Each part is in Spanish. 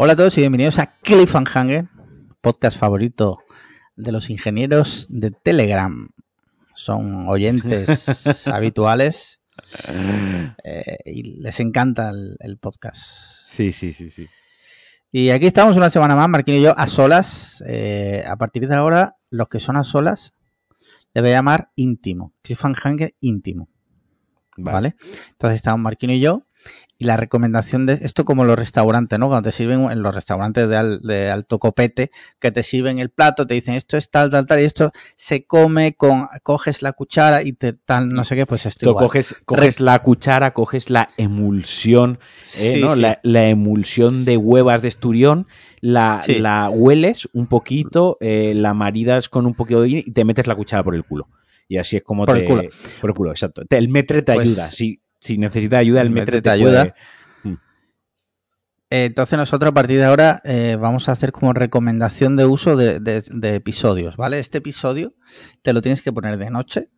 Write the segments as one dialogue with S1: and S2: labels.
S1: Hola a todos y bienvenidos a Cliffhanger, podcast favorito de los ingenieros de Telegram. Son oyentes habituales eh, y les encanta el, el podcast.
S2: Sí, sí, sí, sí.
S1: Y aquí estamos una semana más, Marquino y yo, a solas. Eh, a partir de ahora, los que son a solas, le voy a llamar íntimo. Cliffhanger íntimo. ¿Vale? Entonces estamos Marquino y yo. Y la recomendación de esto como los restaurantes, ¿no? Cuando te sirven en los restaurantes de, al- de alto copete, que te sirven el plato, te dicen esto es tal, tal, tal, y esto se come con, coges la cuchara y te tal, no sé qué, pues esto igual.
S2: coges, coges la cuchara, coges la emulsión, eh,
S1: Sí,
S2: ¿no?
S1: sí.
S2: La, la emulsión de huevas de esturión, la,
S1: Sí.
S2: la hueles un poquito, eh, la maridas con un poquito de y te metes la cuchara por el culo. Y así es como
S1: Por
S2: te...
S1: el culo.
S2: Por el culo, exacto. El metre te
S1: Pues-
S2: ayuda. Si, si necesitas ayuda, el, metre, te,
S1: ayuda.
S2: puede-
S1: Eh, Entonces nosotros a partir de ahora eh, vamos a hacer como recomendación de uso de, de- de episodios, ¿vale? Este episodio te lo tienes que poner de noche,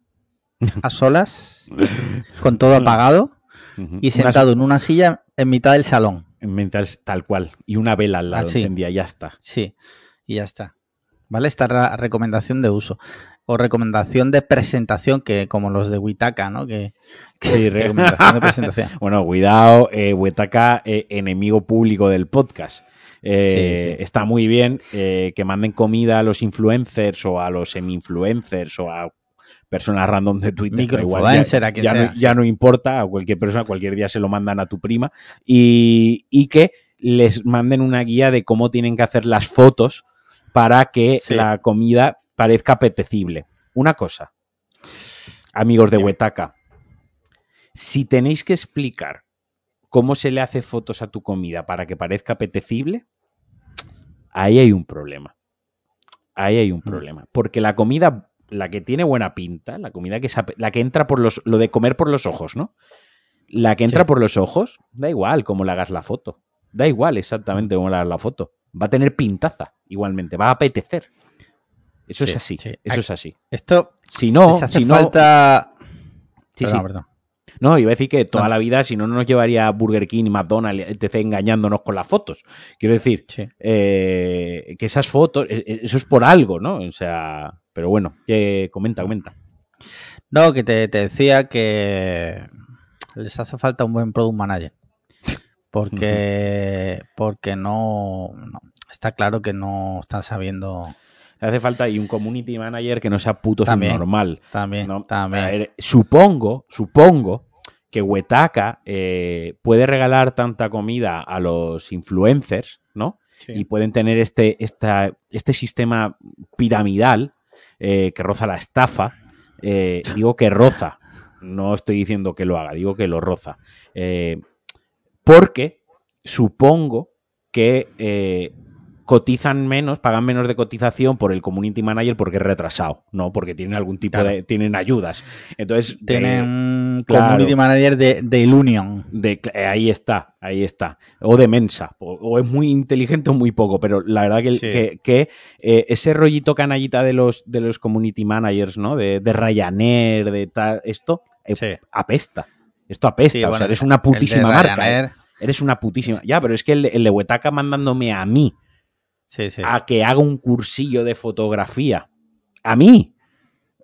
S1: a solas, con todo apagado y sentado en una silla en mitad del salón.
S2: Mentales tal cual. Y una vela al lado
S1: Así.
S2: encendida, ya está.
S1: Sí, y ya está. ¿Vale? Esta ra- recomendación de uso. O recomendación de presentación, que como los de Witaka, ¿no? Que
S2: Sí, re-
S1: recomendación de presentación.
S2: Bueno, cuidado, eh, Huetaca, eh, enemigo público del podcast. Eh,
S1: Sí, sí.
S2: Está muy bien que manden comida a los influencers o a los semi-influencers o a personas random de Twitter. igual, ya,
S1: sea,
S2: no,
S1: sí.
S2: ya no importa, a cualquier persona, cualquier día se lo mandan a tu prima. Y, y que les manden una guía de cómo tienen que hacer las fotos para que
S1: Sí.
S2: la comida parezca apetecible. Una cosa, amigos de. Huetaca, si tenéis que explicar cómo se le hace fotos a tu comida para que parezca apetecible, ahí hay un problema. Ahí hay un
S1: Mm.
S2: problema. Porque la comida, la que tiene buena pinta, la comida que la que entra por los, lo de comer por los ojos, ¿no? La que entra
S1: Sí.
S2: por los ojos, da igual cómo le hagas la foto. Da igual exactamente cómo le hagas la foto. Va a tener pintaza, igualmente, va a apetecer. Eso
S1: Sí,
S2: es así.
S1: sí.
S2: Eso es así.
S1: Esto
S2: Si no,
S1: hace
S2: si no,
S1: falta...
S2: Sí,
S1: Perdón,
S2: sí.
S1: perdón.
S2: No, iba a decir que toda
S1: No.
S2: la vida, si no, no nos llevaría Burger King y McDonald's, etc., engañándonos con las fotos. Quiero decir,
S1: Sí.
S2: eh, que esas fotos, e- e- eso es por algo, ¿no? O sea, pero bueno, que comenta, comenta.
S1: No, que te, te decía que les hace falta un buen product manager. Porque, porque no, no- Está claro que no están sabiendo.
S2: Le hace falta y un community manager que no sea puto
S1: También.
S2: normal.
S1: También,
S2: ¿no?
S1: también.
S2: A ver, supongo, supongo que Wetaka eh, puede regalar tanta comida a los influencers, ¿no?
S1: Sí.
S2: y pueden tener este, esta, este sistema piramidal eh, que roza la estafa. Eh, digo que roza, no estoy diciendo que lo haga, digo que lo roza. Porque supongo que cotizan menos, pagan menos de cotización por el community manager porque es retrasado, no porque tienen algún tipo
S1: Claro.
S2: de. tienen ayudas. Entonces.
S1: Tienen un
S2: claro.
S1: community manager de, de Ilunion.
S2: de, eh, ahí está, ahí está. O de mensa. O, o es muy inteligente o muy poco. Pero la verdad que,
S1: Sí.
S2: que, que, eh, ese rollito canallita de los, de los community managers, ¿no? De, de Ryanair, de tal. Esto eh,
S1: Sí.
S2: apesta. Esto apesta.
S1: Sí,
S2: o
S1: bueno,
S2: sea, eres una putísima marca.
S1: Ryanair.
S2: Eres una putísima. Ya, pero es que el de, el de Huetaca mandándome a mí
S1: Sí, sí.
S2: a que haga un cursillo de fotografía. A mí.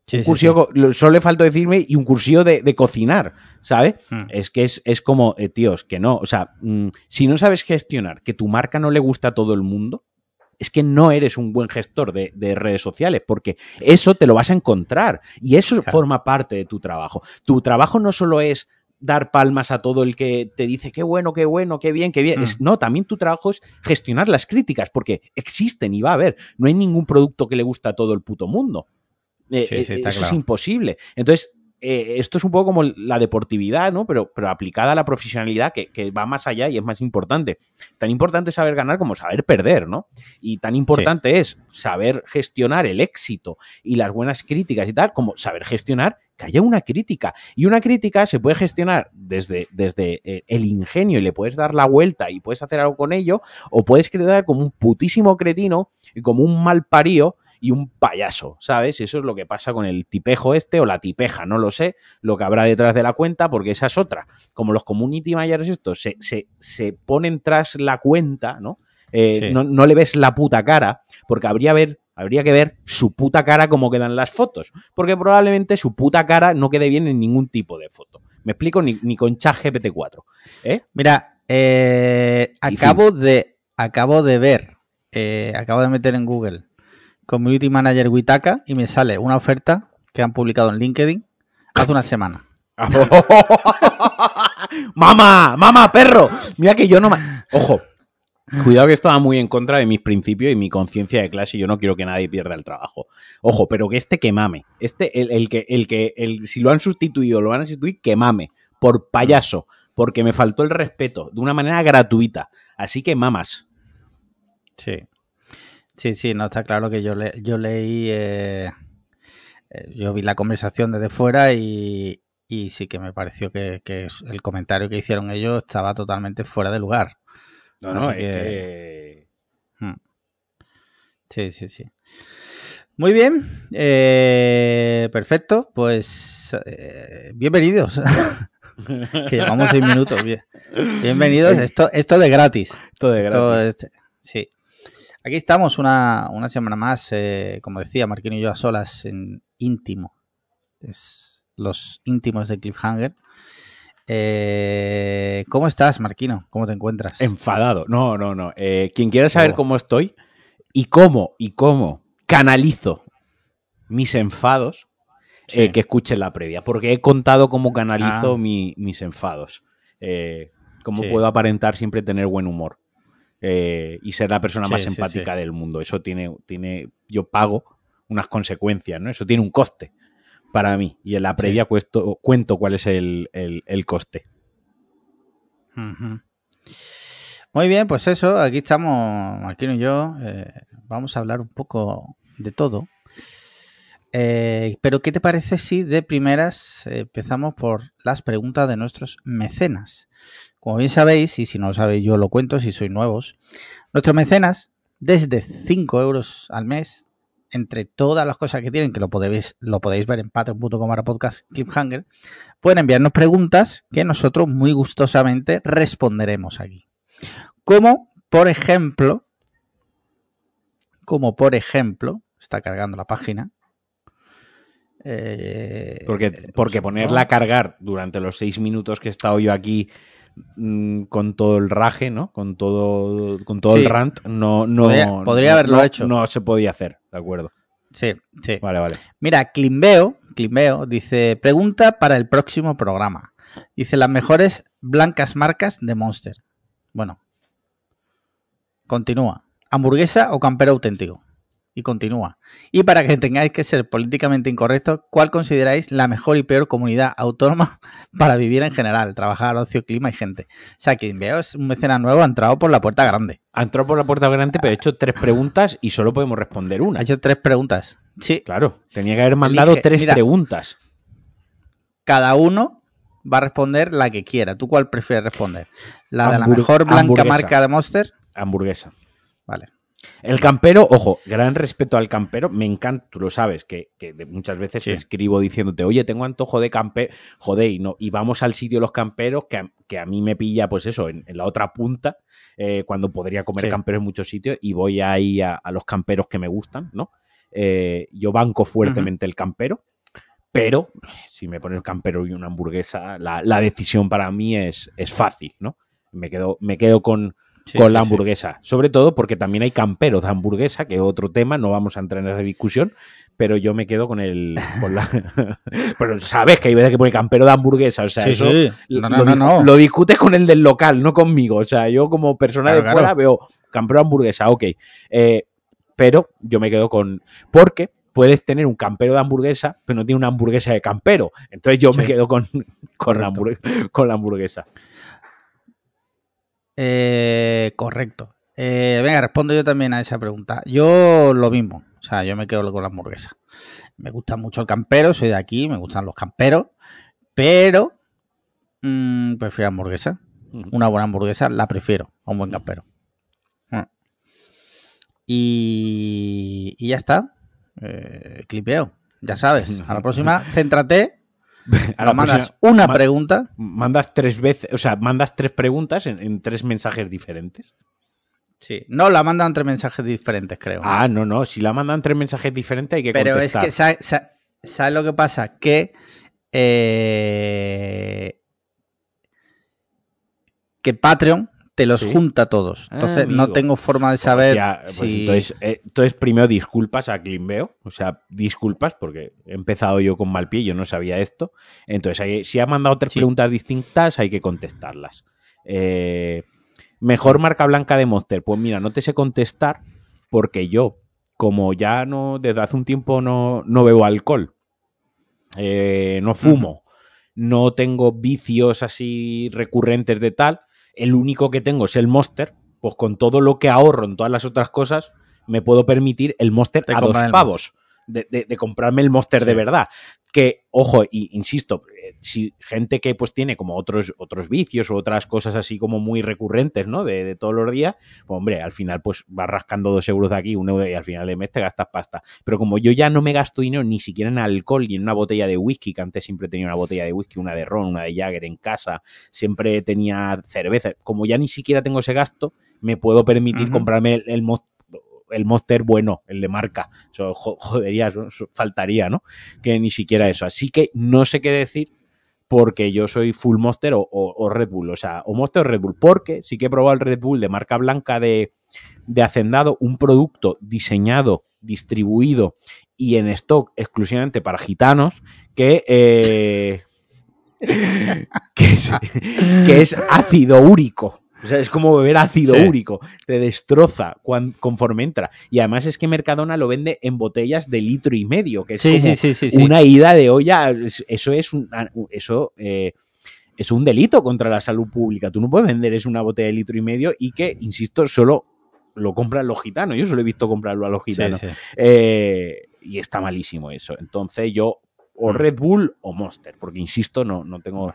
S1: Sí,
S2: un cursillo, solo le falta decirme y un cursillo de, de cocinar, ¿sabes?
S1: Mm.
S2: Es que es, es como, eh, tíos, que no. O sea, mm, si no sabes gestionar que tu marca no le gusta a todo el mundo, es que no eres un buen gestor de, de redes sociales, porque eso te lo vas a encontrar. Y eso
S1: Claro.
S2: forma parte de tu trabajo. Tu trabajo no solo es dar palmas a todo el que te dice qué bueno, qué bueno, qué bien, qué bien.
S1: Mm.
S2: Es- no, también tu trabajo es gestionar las críticas, porque existen y va a haber. No hay ningún producto que le guste a todo el puto mundo. Eh,
S1: Sí, sí,
S2: eh,
S1: está
S2: eso
S1: claro.
S2: es imposible. Entonces, eh, esto es un poco como la deportividad, ¿no? Pero, pero aplicada a la profesionalidad, que, que va más allá y es más importante. Tan importante saber ganar como saber perder, ¿no? Y tan importante es saber gestionar el éxito y las buenas críticas y tal, como saber gestionar que haya una crítica. Y una crítica se puede gestionar desde, desde eh, el ingenio y le puedes dar la vuelta y puedes hacer algo con ello, o puedes quedar como un putísimo cretino y como un mal parío y un payaso, ¿sabes? Eso es lo que pasa con el tipejo este o la tipeja, no lo sé, lo que habrá detrás de la cuenta, porque esa es otra. Como los community managers estos se, se, se ponen tras la cuenta, ¿no? eh, no, le ves la puta cara, porque habría, ver, habría que ver su puta cara como quedan las fotos, porque probablemente su puta cara no quede bien en ningún tipo de foto. Me explico ni, ni con ChatGPT 4. ¿eh?
S1: Mira, eh, acabo, de, acabo de ver, acabo de meter en Google Community Manager Witaka y me sale una oferta que han publicado en LinkedIn hace una semana.
S2: ¡Mamá! ¡Mamá, perro! Mira que yo no me... Ojo, Cuidado que esto va muy en contra de mis principios y mi conciencia de clase y yo no quiero que nadie pierda el trabajo. Ojo, pero que este que mame. Este, el, que, el que, el, si lo han sustituido, lo van a sustituir, que mame. Por payaso. Porque me faltó el respeto. De una manera gratuita. Así que mamas.
S1: Sí. Sí, sí, no está claro que yo, le, yo leí... Eh, eh, yo vi la conversación desde fuera y, y sí que me pareció que, el comentario que hicieron ellos estaba totalmente fuera de lugar.
S2: No, no, es que...
S1: Hmm. Sí, sí, sí. Muy bien, eh, perfecto, pues eh, bienvenidos. que llevamos seis minutos. Bienvenidos, esto, esto de gratis.
S2: Esto de gratis.
S1: sí. Aquí estamos una, semana más, como decía Marquino y yo a solas en íntimo. Es los íntimos de Cliffhanger. Eh, ¿Cómo estás, Marquino? ¿Cómo te encuentras?
S2: Enfadado. No, no, no. Eh, quien quiera saber oh. cómo estoy y cómo y cómo canalizo mis enfados, eh, que escuchen la previa, porque he contado cómo canalizo ah. mis enfados. cómo puedo aparentar siempre tener buen humor y ser la persona más empática del mundo. Eso tiene, tiene, yo pago unas consecuencias, ¿no? Eso tiene un coste para mí. Y en la previa cuento, cuál es el, coste.
S1: Muy bien, pues eso, aquí estamos, Marquino y yo. Eh, vamos a hablar un poco de todo. Eh, pero, ¿qué te parece si de primeras empezamos por las preguntas de nuestros mecenas? Como bien sabéis, y si no lo sabéis, yo lo cuento si sois nuevos, nuestros mecenas, desde 5 euros al mes, entre todas las cosas que tienen, que lo podéis, lo podéis ver en patreon.com podcast cliffhanger, pueden enviarnos preguntas que nosotros muy gustosamente responderemos aquí. Como, por ejemplo, como por ejemplo, está cargando la página.
S2: Eh, porque, porque ponerla a cargar durante los seis minutos que he estado yo aquí mm, con todo el raje, ¿no? Con todo, con todo el rant, no, no
S1: podría, haberlo hecho.
S2: No se podía hacer. De acuerdo.
S1: Sí, sí.
S2: Vale, vale.
S1: Mira, Climbeo, Climbeo dice, pregunta para el próximo programa. Dice, las mejores blancas marcas de Monster. Bueno. Continúa. ¿Hamburguesa o campero auténtico? Y continúa. Y para que tengáis que ser políticamente incorrectos, ¿cuál consideráis la mejor y peor comunidad autónoma para vivir en general, trabajar, ocio, clima y gente? O sea, quien veo es un mecena nuevo, ha entrado por la puerta grande.
S2: Ha entrado por la puerta grande, pero ha hecho tres preguntas y solo podemos responder una.
S1: Ha hecho tres preguntas. Sí.
S2: Claro, tenía que haber mandado tres preguntas.
S1: Cada uno va a responder la que quiera. ¿Tú cuál prefieres responder? ¿La de la mejor blanca marca de Monster?
S2: Hamburguesa.
S1: Vale.
S2: El campero, ojo, gran respeto al campero, me encanta, tú lo sabes, que, muchas veces te escribo diciéndote, oye, tengo antojo de campero, joder, y, no, y vamos al sitio de los camperos, que a, mí me pilla, pues eso, en, la otra punta, eh, cuando podría comer campero en muchos sitios, y voy ahí a, los camperos que me gustan, ¿no? Eh, yo banco fuertemente el campero, pero si me pones campero y una hamburguesa, la, decisión para mí es, es fácil, ¿no? Me quedo, me quedo con, con la hamburguesa. Sobre todo porque también hay camperos de hamburguesa, que es otro tema, no vamos a entrar en esa discusión, pero yo me quedo con el. pero sabes que hay veces que pone campero de hamburguesa, o sea, eso lo, discutes con el del local, no conmigo. O sea, yo como persona de fuera veo campero de hamburguesa, ok. Eh, pero yo me quedo con. Porque puedes tener un campero de hamburguesa, pero no tiene una hamburguesa de campero. Entonces yo me quedo con, con, la con la hamburguesa.
S1: Eh, correcto. Eh, venga, respondo yo también a esa pregunta. Yo lo mismo. O sea, yo me quedo con la hamburguesa. Me gusta mucho el campero, soy de aquí, me gustan los camperos, pero mm, prefiero hamburguesa. Una buena hamburguesa la prefiero a un buen campero. Ah. Y, y ya está. Eh, clipeo. Ya sabes. A la próxima, céntrate Ahora mandas una pregunta.
S2: Mandas tres veces, o sea, mandas tres preguntas en, tres mensajes diferentes.
S1: Sí, no, la mandan tres mensajes diferentes, creo.
S2: Ah, no, no, si la mandan tres mensajes diferentes hay que
S1: Pero
S2: contestar.
S1: es que, ¿sabes, ¿sabes lo que pasa? Que eh, que Patreon te los
S2: Sí.
S1: junta todos. Entonces
S2: Ah,
S1: no
S2: amigo.
S1: tengo forma de
S2: Pues
S1: saber
S2: ya, pues
S1: si...
S2: entonces, eh, entonces, primero disculpas a Climbeo, o sea, disculpas porque he empezado yo con mal pie, yo no sabía esto. Entonces, hay- si ha mandado tres
S1: Sí.
S2: preguntas distintas, hay que contestarlas. Eh, mejor marca blanca de Monster. Pues mira, no te sé contestar porque yo, como ya no, desde hace un tiempo no, no bebo alcohol, eh, no fumo, no tengo vicios así recurrentes de tal, el único que tengo es el Monster, pues con todo lo que ahorro en todas las otras cosas, me puedo permitir el Monster
S1: Te
S2: a dos pavos. De, de- de comprarme el Monster de verdad. Que, ojo, y, insisto, si gente que pues tiene como otros, otros vicios o otras cosas así como muy recurrentes, ¿no? De, de todos los días, pues hombre, al final pues vas rascando dos euros de aquí, un euro y al final de mes te gastas pasta. Pero como yo ya no me gasto dinero ni siquiera en alcohol y en una botella de whisky, que antes siempre tenía una botella de whisky, una de ron, una de Jagger en casa, siempre tenía cerveza, como ya ni siquiera tengo ese gasto, me puedo permitir comprarme el, el, el Monster bueno, el de marca. Eso jo- jodería, eso- eso faltaría, ¿no? Que ni siquiera eso. Así que no sé qué decir porque yo soy full Monster o, o- o Red Bull, o sea, o Monster o Red Bull, porque sí que he probado el Red Bull de marca blanca de, de Hacendado, un producto diseñado, distribuido y en stock exclusivamente para gitanos, que, eh, que, es, que es ácido úrico. O sea, es como beber ácido
S1: Sí.
S2: úrico. Te destroza cuan- conforme entra. Y además es que Mercadona lo vende en botellas de litro y medio, que es
S1: Sí,
S2: como
S1: sí,
S2: una ida de olla. es- Eso es un, eso, eh, es un delito contra la salud pública. Tú no puedes vender es una botella de litro y medio y que, insisto, solo lo compran los gitanos. Yo solo he visto comprarlo a los gitanos.
S1: sí.
S2: Eh, y está malísimo eso. Entonces yo o
S1: Mm.
S2: Red Bull o Monster, porque insisto, no, no tengo...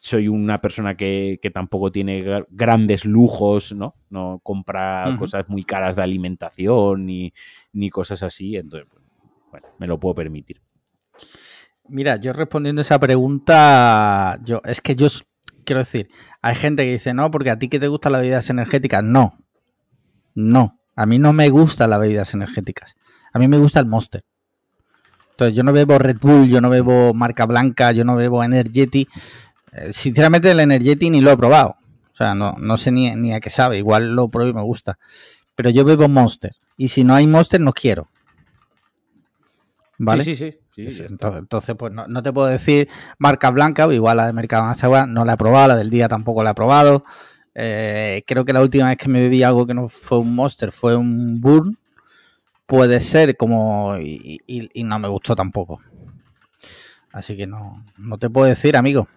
S2: Soy una persona que, que tampoco tiene gra- grandes lujos, ¿no? No compra cosas muy caras de alimentación ni, ni cosas así. Entonces, pues, bueno, me lo puedo permitir.
S1: Mira, yo respondiendo a esa pregunta, yo es que yo quiero decir, hay gente que dice, no, porque a ti que te gustan las bebidas energéticas. No, no, a mí no me gustan las bebidas energéticas. A mí me gusta el Monster. Entonces, yo no bebo Red Bull, yo no bebo marca blanca, yo no bebo Energeti. Eh, sinceramente, el Energeti ni lo he probado. O sea, no, no sé ni, ni a qué sabe. Igual lo pruebo y me gusta. Pero yo bebo Monster. Y si no hay Monster, no quiero. ¿Vale?
S2: Sí, sí, sí. está.
S1: entonces, entonces, pues no, no te puedo decir marca blanca, o igual la de Mercado Agua no la he probado, la del día tampoco la he probado. Eh, creo que la última vez que me bebí algo que no fue un Monster fue un Burn. Puede ser como. Y, y- y no me gustó tampoco. Así que no, no te puedo decir, amigo.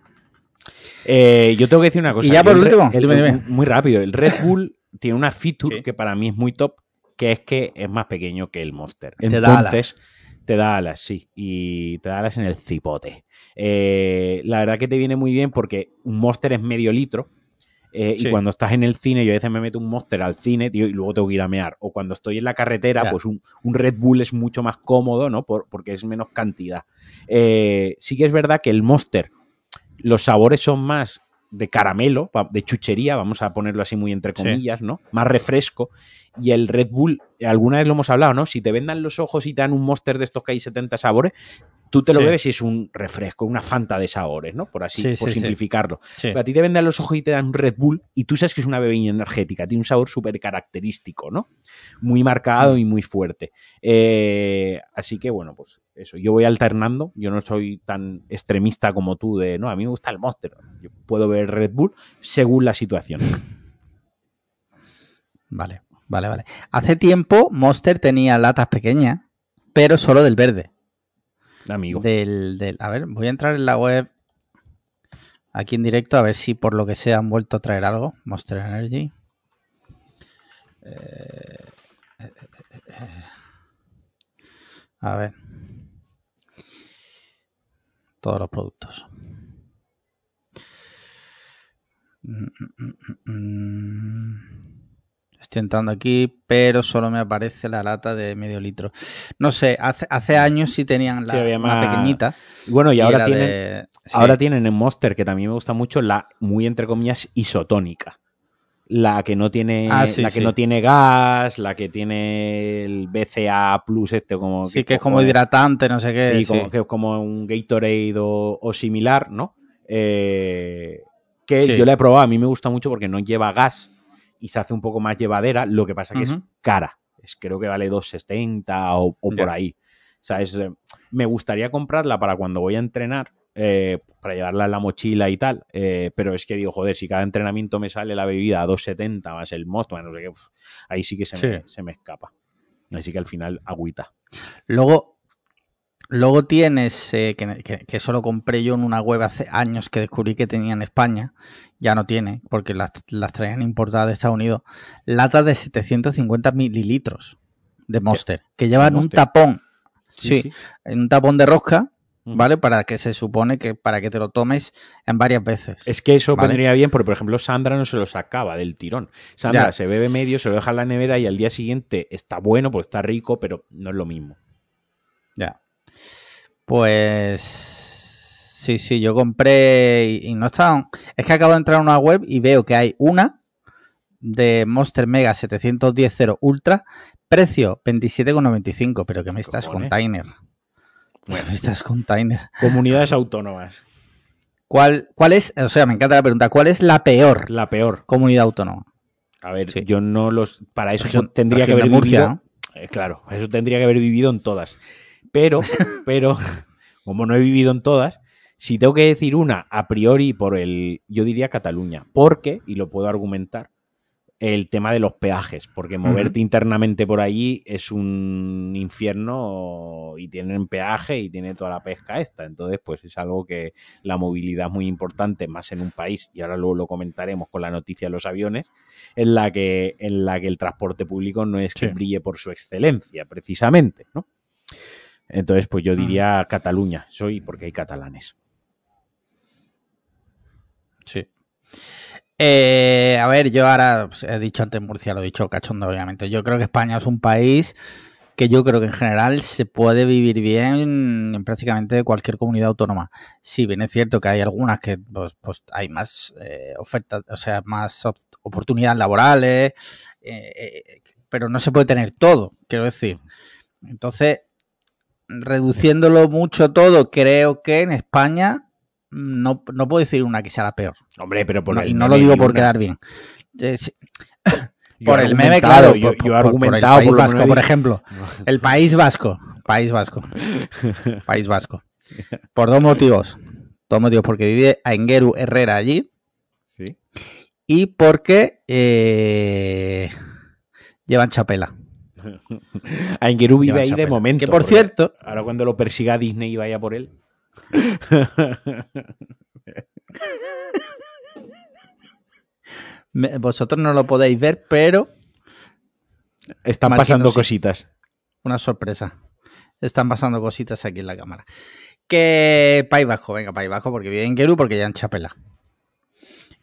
S2: Eh, yo tengo que decir una cosa.
S1: Y ya
S2: Yo
S1: por
S2: el
S1: último,
S2: el-
S1: dime, dime.
S2: Muy rápido. El Red Bull tiene una feature
S1: Sí.
S2: que para mí es muy top, que es que es más pequeño que el Monster.
S1: Te da
S2: Entonces, te da alas, sí. Y te da alas en el cipote. Eh, la verdad que te viene muy bien porque un Monster es medio litro. eh,
S1: Sí.
S2: Y cuando estás en el cine, yo a veces me meto un Monster al cine, tío, y luego tengo que ir a mear. O cuando estoy en la carretera,
S1: Ya.
S2: pues un, un Red Bull es mucho más cómodo, ¿no? Por- porque es menos cantidad. Eh, sí que es verdad que el Monster los sabores son más de caramelo, de chuchería, vamos a ponerlo así muy entre
S1: Sí.
S2: comillas, ¿no? Más refresco. Y el Red Bull, alguna vez lo hemos hablado, ¿no? Si te vendan los ojos y te dan un monster de estos que hay 70 sabores, tú te lo
S1: Sí.
S2: bebes y es un refresco, una fanta de sabores, ¿no? Por así,
S1: Sí,
S2: por simplificarlo. Pero a ti te vendan los ojos y te dan un Red Bull y tú sabes que es una bebida energética, tiene un sabor súper característico, ¿no? Muy marcado y muy fuerte. Eh, así que bueno, pues eso, yo voy alternando, yo no soy tan extremista como tú de, no, a mí me gusta el Monster, yo puedo ver Red Bull según la situación.
S1: Vale, vale, vale. Hace tiempo Monster tenía latas pequeñas, pero solo del verde.
S2: Amigo.
S1: Del, del- a ver, voy a entrar en la web aquí en directo a ver si por lo que sea han vuelto a traer algo. Monster Energy. Eh, eh, eh, eh. a ver. Todos los productos. Estoy entrando aquí, pero solo me aparece la lata de medio litro. No sé, hace, hace años sí tenían la
S2: Sí,
S1: una pequeñita.
S2: Bueno, y, ahora tienen,
S1: de- sí.
S2: ahora tienen en Monster, que también me gusta mucho, la muy entre comillas isotónica. La que no tiene
S1: Ah, sí,
S2: la que
S1: sí.
S2: no tiene gas, la que tiene el BCA Plus este como
S1: Sí, que es como hidratante, no sé qué.
S2: sí,
S1: sí.
S2: como, que es como un Gatorade o, o similar, ¿no? Eh, que yo la he probado, a mí me gusta mucho porque no lleva gas y se hace un poco más llevadera, lo que pasa que es cara, es, creo que vale 2,70 o, o por ahí. O sea, es, eh, me gustaría comprarla para cuando voy a entrenar, eh, para llevarla en la mochila y tal, eh, pero es que digo, joder, si cada entrenamiento me sale la bebida a 2,70 más el mosto, no sé qué, ahí sí que se, me, se me escapa. Así que al final, agüita.
S1: Luego, luego tienes, eh, que, que- que eso lo compré yo en una web hace años que descubrí que tenía en España, ya no tiene, porque las, las traían importadas de Estados Unidos, latas de 750 mililitros de Monster, que llevan un
S2: Monster?
S1: tapón, sí, en un tapón de rosca. ¿Vale? Para que se supone que para que te lo tomes en varias veces.
S2: Es que eso
S1: Vale.
S2: vendría bien porque, por ejemplo, Sandra no se lo sacaba del tirón. Sandra
S1: Ya.
S2: se bebe medio, se lo deja en la nevera y al día siguiente está bueno, pues está rico, pero no es lo mismo.
S1: Ya. Pues sí, sí, yo compré y, y no estaban. Es que acabo de entrar a una web y veo que hay una de Monster Mega 710 Zero Ultra, precio 27,95, pero que me estás container.
S2: Bueno.
S1: Me estás container.
S2: Comunidades autónomas.
S1: ¿Cuál, ¿Cuál es? O sea, me encanta la pregunta. ¿Cuál es la peor
S2: La peor.
S1: comunidad autónoma?
S2: A ver,
S1: Sí.
S2: yo no los. Para eso
S1: Región-
S2: tendría que haber
S1: Murcia,
S2: vivido. Eh, claro, eso tendría que haber vivido en todas. Pero, pero, como no he vivido en todas, si tengo que decir una a priori por el. Yo diría Cataluña. Porque, y lo puedo argumentar, el tema de los peajes. Porque moverte internamente por allí es un infierno y tienen peaje y tiene toda la pesca esta. Entonces, pues es algo que la movilidad es muy importante, más en un país, y ahora luego lo comentaremos con la noticia de los aviones, en la que, en la que el transporte público no es que
S1: Sí.
S2: brille por su excelencia, precisamente, ¿no? Entonces, pues yo diría Cataluña, soy porque hay catalanes.
S1: Sí. Eh, a ver, yo ahora pues, he dicho antes Murcia, lo he dicho cachondo, obviamente. Yo creo que España es un país que yo creo que en general se puede vivir bien en prácticamente cualquier comunidad autónoma. Sí, bien es cierto que hay algunas que pues, pues hay más eh, ofertas, o sea, más op- oportunidades laborales, eh, eh, pero no se puede tener todo, quiero decir. Entonces, reduciéndolo mucho todo, creo que en España no, no puedo decir una que sea la peor.
S2: Hombre, pero por
S1: No,
S2: el
S1: y no lo digo por
S2: una.
S1: quedar bien. Por el meme, claro.
S2: Yo,
S1: por,
S2: yo he
S1: por el
S2: argumentado
S1: País
S2: por lo
S1: Vasco,
S2: menos
S1: por ejemplo. El País Vasco. País Vasco. País Vasco. Por dos motivos. Dos motivos. Porque vive Aingeru Herrera allí.
S2: Sí.
S1: y porque eh, llevan chapela.
S2: Aingeru vive
S1: Llevan
S2: ahí de momento.
S1: Que por cierto,
S2: Ahora cuando lo persiga Disney y vaya por él.
S1: Me- vosotros no lo podéis ver, pero
S2: Están pasando
S1: sí.
S2: cositas.
S1: una sorpresa. Están pasando cositas aquí en la cámara. Que País Vasco, venga, País Vasco, porque vive en Geru, porque ya en Chapela.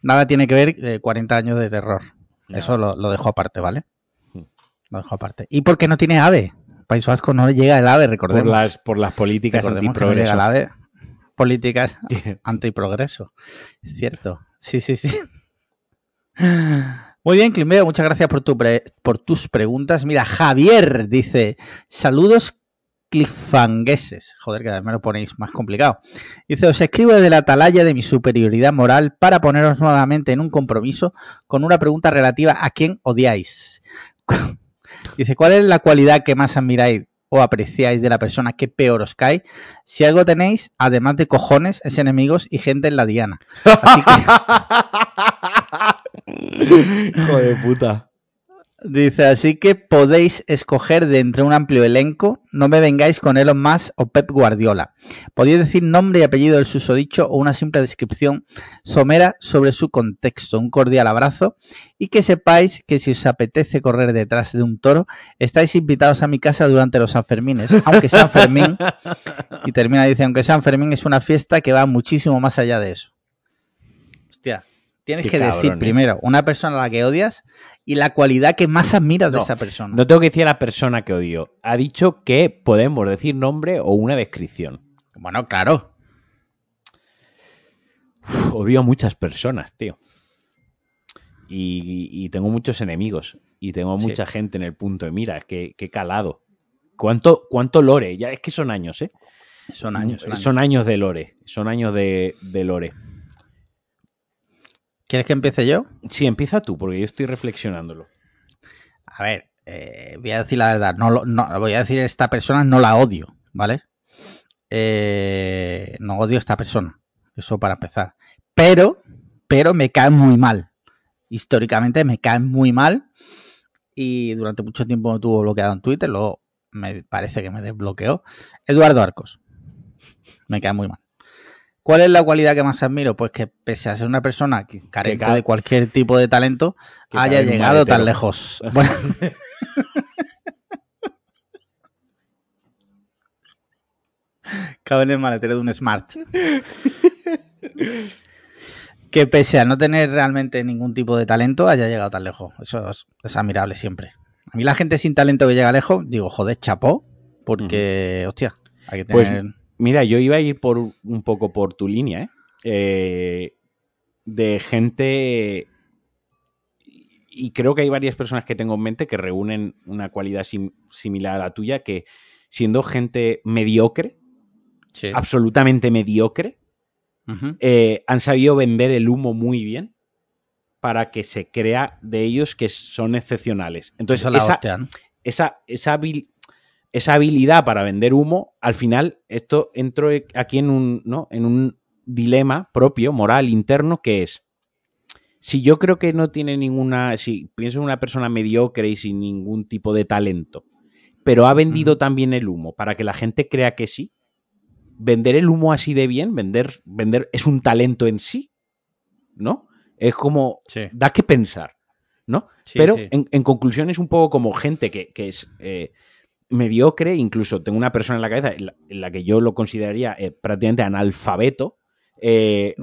S1: Nada tiene que ver eh, 40 años de terror. Eso lo, lo dejo aparte, ¿vale?
S2: Hmm.
S1: Lo dejo aparte. ¿Y por qué no tiene AVE? País Vasco no le llega el AVE,
S2: Por
S1: recordemos.
S2: las, por las políticas
S1: recordemos que no llega
S2: antiprogreso.
S1: el AVE. Políticas antiprogreso. Es cierto. Sí, sí, sí. Muy bien, Climbeo, muchas gracias por, tu pre- por tus preguntas. Mira, Javier dice, saludos clifangueses. Joder, que me lo ponéis más complicado. Dice, os escribo desde la atalaya de mi superioridad moral para poneros nuevamente en un compromiso con una pregunta relativa a quién odiáis. Dice, ¿cuál es la cualidad que más admiráis o apreciáis de la persona que peor os cae? Si algo tenéis, además de cojones, es enemigos y gente en la diana. Así que...
S2: Hijo de puta.
S1: Dice, así que podéis escoger de entre un amplio elenco, no me vengáis con Elon Musk o Pep Guardiola. Podéis decir nombre y apellido del susodicho o una simple descripción somera sobre su contexto. Un cordial abrazo y que sepáis que si os apetece correr detrás de un toro, estáis invitados a mi casa durante los Sanfermines, aunque San Fermín, y termina dice, aunque San Fermín es una fiesta que va muchísimo más allá de eso. Hostia, tienes
S2: Qué
S1: que decir
S2: ¿eh?
S1: primero una persona a la que odias y la cualidad que más admiras de
S2: No,
S1: esa persona.
S2: No tengo que decir a la persona que odio. Ha dicho que podemos decir nombre o una descripción.
S1: Bueno, claro.
S2: Uf, odio a muchas personas, tío. y, tengo muchos enemigos y tengo mucha gente en el punto de mira, que, calado. ¿Cuánto, ¿Cuánto lore? Ya es que son años, ¿eh?
S1: Son años.
S2: Son, años. de lore. Son años de, lore.
S1: ¿Quieres que empiece yo?
S2: Sí, empieza tú, porque yo estoy reflexionándolo.
S1: A ver, eh, voy a decir la verdad. No, no, voy a decir esta persona no la odio, ¿vale? Eh, no odio a esta persona. Eso para empezar. Pero, pero me cae muy mal. Históricamente me cae muy mal. Y durante mucho tiempo me tuvo bloqueado en Twitter. Luego me parece que me desbloqueó. Eduardo Arcos. Me cae muy mal. ¿Cuál es la cualidad que más admiro? Pues que pese a ser una persona que carente de cualquier tipo de talento, haya llegado tan lejos. Bueno. Cabe en el maletero de un Smart. que pese a no tener realmente ningún tipo de talento, haya llegado tan lejos. Eso es, admirable siempre. A mí la gente sin talento que llega lejos, digo, joder, chapó, porque, hostia, hay que pues, tener...
S2: Pues, mira, yo iba a ir por un poco por tu línea, ¿eh? eh de gente y creo que hay varias personas que tengo en mente que reúnen una cualidad similar a la tuya, que siendo gente mediocre, absolutamente mediocre, eh, han sabido vender el humo muy bien para que se crea de ellos que son excepcionales. Entonces, esa, esa, esa, habilidad para vender humo, al final, esto entro aquí en un, ¿no? en un dilema propio, moral, interno, que es, si yo creo que no tiene ninguna, si pienso en una persona mediocre y sin ningún tipo de talento, pero ha vendido también el humo para que la gente crea que sí, vender el humo así de bien, vender, vender es un talento en sí, ¿no? Es como, da que pensar, ¿no? Pero En, conclusión es un poco como gente que, es eh, mediocre, incluso tengo una persona en la cabeza en la, que yo lo consideraría eh, prácticamente analfabeto,
S1: eh,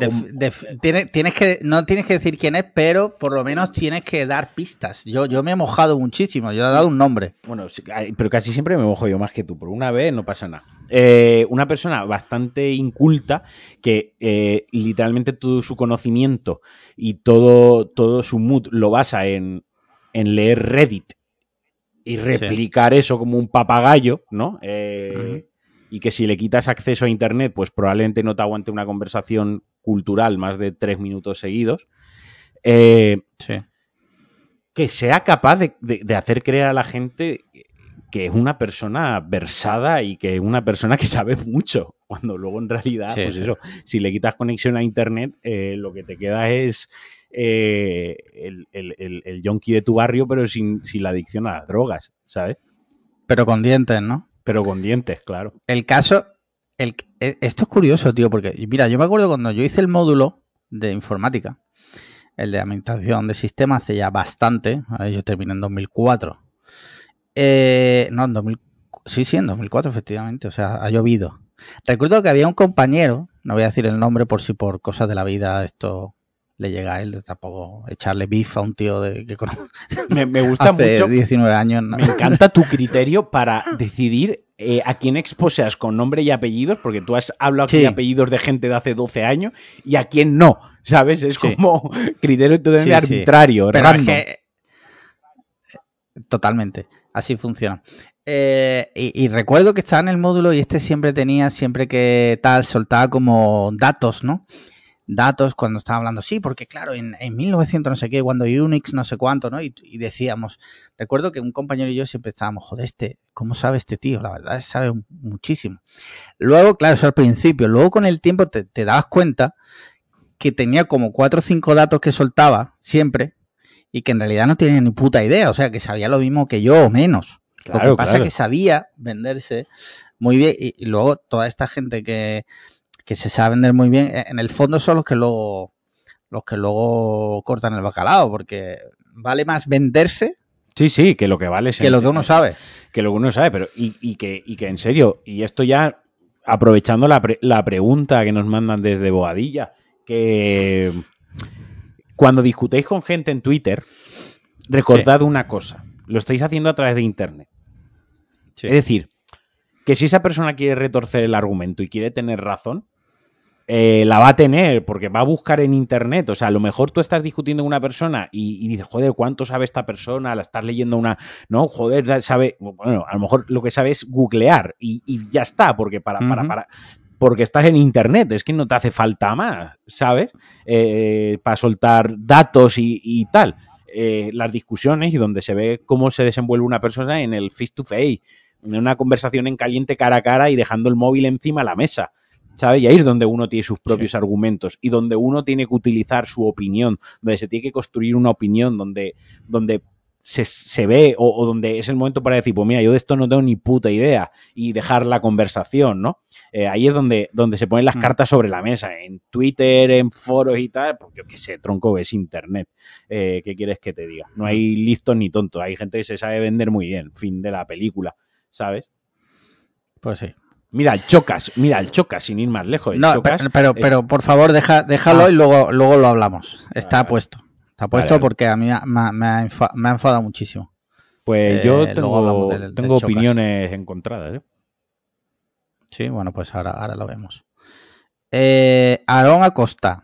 S1: tienes, que, no tienes que decir quién es, pero por lo menos tienes que dar pistas. Yo, yo me he mojado muchísimo, yo he dado un nombre.
S2: Bueno, pero casi siempre me mojo yo más que tú. Por una vez no pasa nada. Eh, una persona bastante inculta que eh, literalmente todo su conocimiento y todo, todo su mood lo basa en, leer Reddit y replicar eso como un papagayo, ¿no? y que si le quitas acceso a Internet, pues probablemente no te aguante una conversación cultural más de tres minutos seguidos. Eh, que sea capaz de, hacer creer a la gente que es una persona versada y que es una persona que sabe mucho, cuando luego en realidad, pues eso, si le quitas conexión a Internet, eh, lo que te queda es eh, el, el, yonki de tu barrio, pero sin, sin la adicción a las drogas, ¿sabes?
S1: Pero con dientes, ¿no?
S2: Pero con dientes, claro.
S1: El caso, el, e, esto es curioso, tío, porque mira, yo me acuerdo cuando yo hice el módulo de informática, el de administración de sistemas, hace ya bastante, yo terminé en 2004. Eh, no, en 2000, sí, sí, en 2004 efectivamente, o sea, ha llovido. Recuerdo que había un compañero, no voy a decir el nombre por si por cosas de la vida esto le llega a él, tampoco echarle bif a un tío de que
S2: me, me gusta mucho
S1: 19 años.
S2: Me encanta tu criterio para decidir eh, a quién exposeas con nombre y apellidos, porque tú has hablado aquí de apellidos de gente de hace 12 años y a quién no, ¿sabes? Es como criterio totalmente arbitrario,
S1: Totalmente, así funciona. Eh, y, recuerdo que estaba en el módulo y este siempre tenía, siempre que tal, soltaba como datos, ¿no? Datos cuando estaba hablando, sí, porque claro, en, en 1900 no sé qué, cuando Unix no sé cuánto, ¿no? Y, decíamos, recuerdo que un compañero y yo siempre estábamos, joder, este, ¿cómo sabe este tío? La verdad sabe muchísimo. Luego, claro, eso al principio, luego con el tiempo te, te dabas cuenta que tenía como cuatro o cinco datos que soltaba siempre y que en realidad no tenía ni puta idea, o sea, que sabía lo mismo que yo o menos. lo que pasa es que sabía venderse muy bien y luego toda esta gente que que se sabe vender muy bien, en el fondo son los que luego, los que luego cortan el bacalao, porque vale más venderse.
S2: Sí, sí, que lo que vale es
S1: que lo que uno sabe.
S2: Que lo que uno sabe, pero y, que, que en serio, y esto ya aprovechando la, la pregunta que nos mandan desde Boadilla, que cuando discutéis con gente en Twitter, recordad una cosa, lo estáis haciendo a través de Internet. Es decir, que si esa persona quiere retorcer el argumento y quiere tener razón, eh, la va a tener porque va a buscar en internet. O sea, a lo mejor tú estás discutiendo con una persona y, dices, joder, ¿cuánto sabe esta persona? La estás leyendo una. No, joder, sabe. Bueno, a lo mejor lo que sabe es googlear y, ya está, porque para, para, para, porque estás en internet, es que no te hace falta más, ¿sabes? Eh, para soltar datos y, tal. Eh, las discusiones y donde se ve cómo se desenvuelve una persona en el face to face, en una conversación en caliente cara a cara y dejando el móvil encima de la mesa. ¿Sabes? Y ahí es donde uno tiene sus propios argumentos y donde uno tiene que utilizar su opinión, donde se tiene que construir una opinión, donde, donde se, ve o, donde es el momento para decir, pues mira, yo de esto no tengo ni puta idea y dejar la conversación, ¿no? Eh, ahí es donde, donde se ponen las mm. cartas sobre la mesa, en Twitter, en foros y tal, pues yo qué sé, tronco, es Internet. Eh, ¿Qué quieres que te diga? No hay listos ni tontos, hay gente que se sabe vender muy bien, fin de la película, ¿sabes?
S1: Pues sí.
S2: Mira, el Chocas, mira, el Chocas, sin ir más lejos.
S1: no, pero, pero, por favor, deja, déjalo ah. y luego, luego lo hablamos. Está puesto. Está puesto porque a mí me, ha, enfadado muchísimo.
S2: Pues yo eh, tengo, tengo opiniones encontradas. ¿eh?
S1: Sí, bueno, pues ahora, ahora lo vemos. Eh, Aarón Acosta.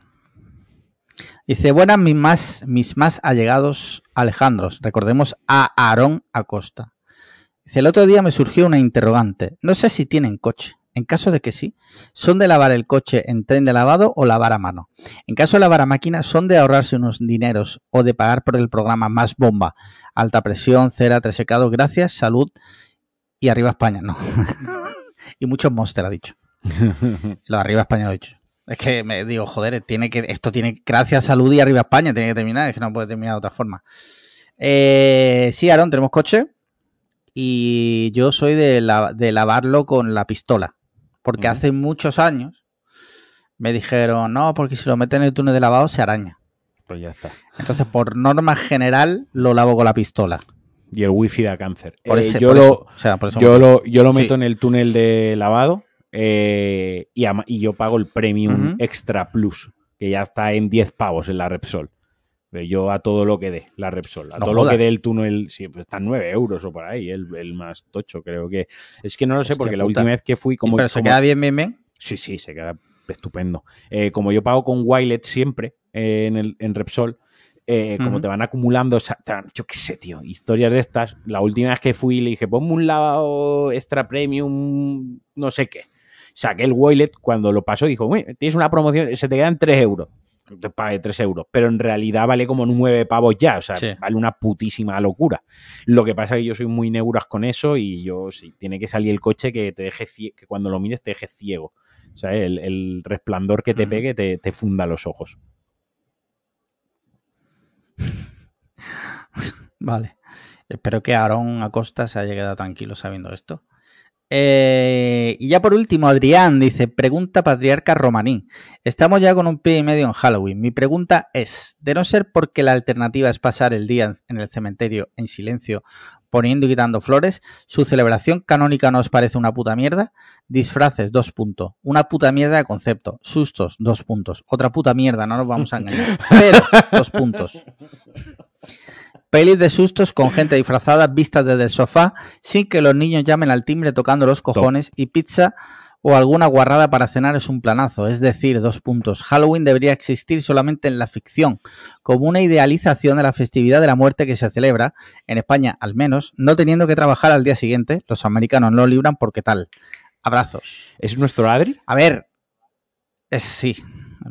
S1: Dice, buenas mis más, mis más allegados Alejandros. Recordemos a Aarón Acosta. El otro día me surgió una interrogante. No sé si tienen coche. En caso de que sí, son de lavar el coche en tren de lavado o lavar a mano. En caso de lavar a máquina, son de ahorrarse unos dineros o de pagar por el programa más bomba. Alta presión, cera, tres secados, gracias, salud y arriba España. No. y muchos monster ha dicho. Lo de arriba España lo ha dicho. Es que me digo, joder, tiene que, esto tiene gracias, salud y arriba España, tiene que terminar, es que no puede terminar de otra forma. Eh, sí, Aaron, tenemos coche y yo soy de, de lavarlo con la pistola. Porque hace muchos años me dijeron, no, porque si lo meten en el túnel de lavado se araña.
S2: Pues ya está.
S1: Entonces, por norma general, lo lavo con la pistola.
S2: Y el wifi da cáncer. Eh, yo, lo, yo, lo, yo lo meto en el túnel de lavado eh, y, yo pago el Premium Extra Plus, que ya está en 10 pavos en la Repsol. Yo a todo lo que dé, la Repsol. A todo lo que dé el túnel, sí, pues están 9 euros o por ahí, el, más tocho, creo que. Es que no lo sé, porque la última vez que fui. Como,
S1: ¿Pero se queda bien, bien, bien?
S2: Sí, sí, se queda estupendo. Eh, como yo pago con Wilet siempre eh, en, el, en Repsol, eh, como te van acumulando, yo qué sé, tío, historias de estas. La última vez que fui le dije, ponme un lavado extra premium, no sé qué. Saqué el wallet, cuando lo pasó, dijo, tienes una promoción, se te quedan 3 euros te pague 3 euros, pero en realidad vale como 9 pavos ya, o sea, vale una putísima locura. Lo que pasa es que yo soy muy neuras con eso y yo, sí, tiene que salir el coche que te deje que cuando lo mires te deje ciego. O sea, el, resplandor que te pegue te, te funda los ojos.
S1: Vale. Espero que Aaron Acosta se haya quedado tranquilo sabiendo esto. Eh, y ya por último, Adrián dice, pregunta patriarca romaní. Estamos ya con un pie y medio en Halloween. Mi pregunta es, de no ser porque la alternativa es pasar el día en el cementerio en silencio, poniendo y quitando flores, ¿su celebración canónica nos parece una puta mierda? Disfraces, dos puntos. Una puta mierda de concepto. Sustos, dos puntos. Otra puta mierda, no nos vamos a engañar. Pero, dos puntos. Pelis de sustos con gente disfrazada vistas desde el sofá sin que los niños llamen al timbre tocando los cojones y pizza o alguna guarrada para cenar es un planazo. Es decir, dos puntos. Halloween debería existir solamente en la ficción, como una idealización de la festividad de la muerte que se celebra, en España al menos, no teniendo que trabajar al día siguiente. Los americanos no libran porque tal. Abrazos.
S2: ¿Es nuestro Adri?
S1: A ver. Es sí.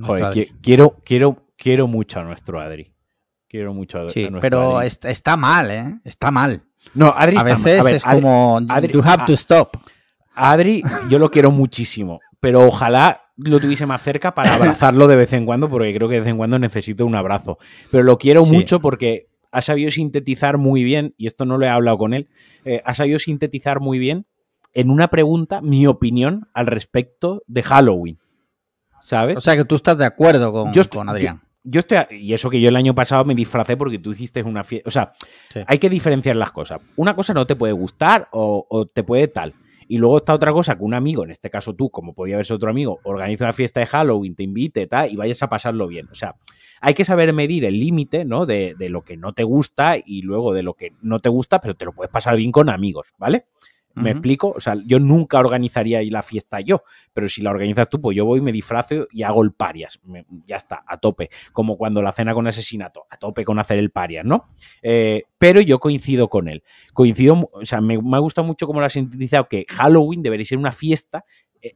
S2: Joder, quiero, quiero, quiero mucho a nuestro Adri. Quiero mucho a,
S1: sí, pero está mal, ¿eh? Está mal.
S2: No, Adri
S1: a veces es como you have to stop.
S2: Adri, yo lo quiero muchísimo, pero ojalá lo tuviese más cerca para abrazarlo de vez en cuando, porque creo que de vez en cuando necesito un abrazo. Pero lo quiero mucho porque ha sabido sintetizar muy bien, y esto no lo he hablado con él, eh, ha sabido sintetizar muy bien en una pregunta mi opinión al respecto de Halloween. ¿Sabes?
S1: O sea que tú estás de acuerdo con, con Adrián
S2: yo estoy. Y eso que yo el año pasado me disfracé porque tú hiciste una fiesta. O sea, hay que diferenciar las cosas. Una cosa no te puede gustar o, te puede tal. Y luego está otra cosa que un amigo, en este caso tú, como podía haber otro amigo, organiza una fiesta de Halloween, te invite tal, y vayas a pasarlo bien. O sea, hay que saber medir el límite, ¿no? De, de, lo que no te gusta y luego de lo que no te gusta, pero te lo puedes pasar bien con amigos, ¿vale? ¿Me explico? O sea, yo nunca organizaría ahí la fiesta yo, pero si la organizas tú, pues yo voy, me disfrazo y hago el parias. ya está, a tope. Como cuando la cena con asesinato, a tope con hacer el parias, ¿no? Eh, pero yo coincido con él. Coincido, o sea, me, me ha gustado mucho cómo lo has sintetizado, que Halloween debería ser una fiesta eh,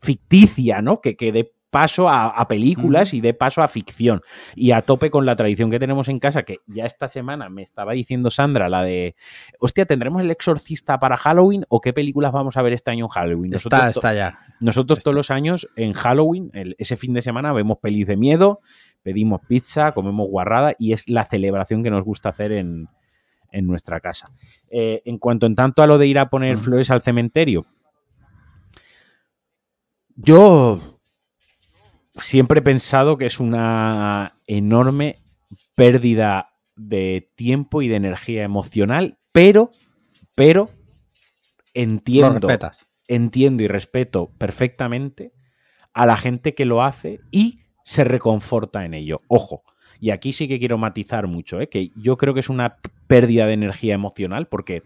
S2: ficticia, ¿no? Que, que dé paso a, películas y de paso a ficción. Y a tope con la tradición que tenemos en casa, que ya esta semana me estaba diciendo Sandra, la de, hostia, ¿tendremos el exorcista para Halloween o qué películas vamos a ver este año en Halloween?
S1: Nosotros, está, está ya.
S2: Nosotros todos los años en Halloween, ese fin de semana, vemos pelis de miedo, pedimos pizza, comemos guarrada y es la celebración que nos gusta hacer en, nuestra casa. Eh, en cuanto en tanto a lo de ir a poner flores al cementerio, yo siempre he pensado que es una enorme pérdida de tiempo y de energía emocional, pero, pero entiendo, entiendo y respeto perfectamente a la gente que lo hace y se reconforta en ello. Ojo, y aquí sí que quiero matizar mucho, ¿eh? que yo creo que es una pérdida de energía emocional porque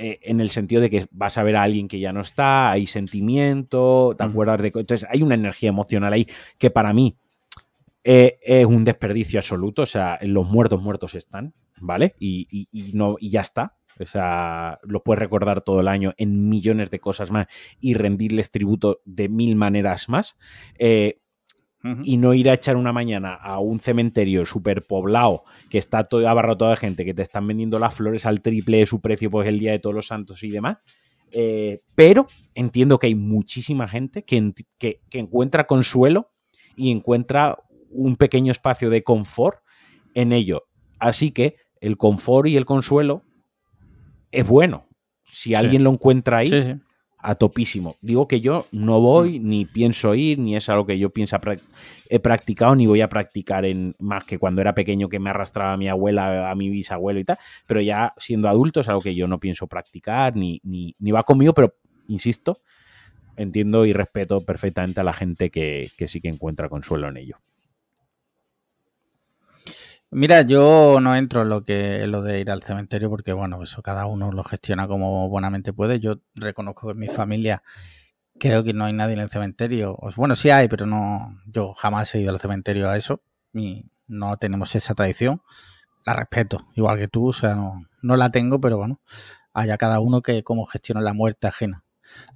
S2: eh, en el sentido de que vas a ver a alguien que ya no está, hay sentimiento, te acuerdas de... Entonces hay una energía emocional ahí que para mí eh, es un desperdicio absoluto, o sea, los muertos muertos están, ¿vale? Y, no, y ya está. O sea, los puedes recordar todo el año en millones de cosas más y rendirles tributo de mil maneras más. Eh, y no ir a echar una mañana a un cementerio súper poblado que está todo abarrotado de gente, que te están vendiendo las flores al triple de su precio, pues el día de todos los santos y demás. Eh, pero entiendo que hay muchísima gente que, que, encuentra consuelo y encuentra un pequeño espacio de confort en ello. Así que el confort y el consuelo es bueno. Si alguien lo encuentra ahí, a topísimo. Digo que yo no voy, mm. ni pienso ir, ni es algo que yo pienso he practicado, ni voy a practicar en más que cuando era pequeño que me arrastraba a mi abuela, a mi bisabuelo y tal, pero ya siendo adulto es algo que yo no pienso practicar, ni, ni, ni va conmigo, pero insisto, entiendo y respeto perfectamente a la gente que, que sí que encuentra consuelo en ello.
S1: Mira, yo no entro en lo que lo de ir al cementerio porque bueno, eso cada uno lo gestiona como buenamente puede. Yo reconozco que en mi familia creo que no hay nadie en el cementerio. Bueno, sí hay, pero no, yo jamás he ido al cementerio a eso. Y no tenemos esa tradición. La respeto, igual que tú, o sea, no, no la tengo, pero bueno, haya cada uno que cómo gestiona la muerte ajena.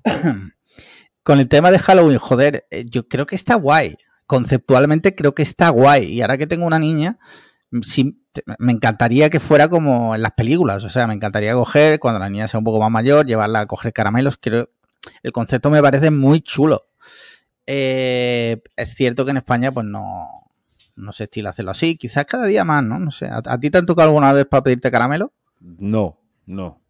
S1: Con el tema de Halloween, joder, eh, yo creo que está guay. Conceptualmente creo que está guay. Y ahora que tengo una niña, me encantaría que fuera como en las películas. O sea, me encantaría coger, cuando la niña sea un poco más mayor, llevarla a coger caramelos. Creo, el concepto me parece muy chulo. Eh, es cierto que en España, pues no, no se estila hacerlo así. Quizás cada día más, ¿no? No sé. ¿A, ti te han tocado alguna vez para pedirte caramelo?
S2: No, no.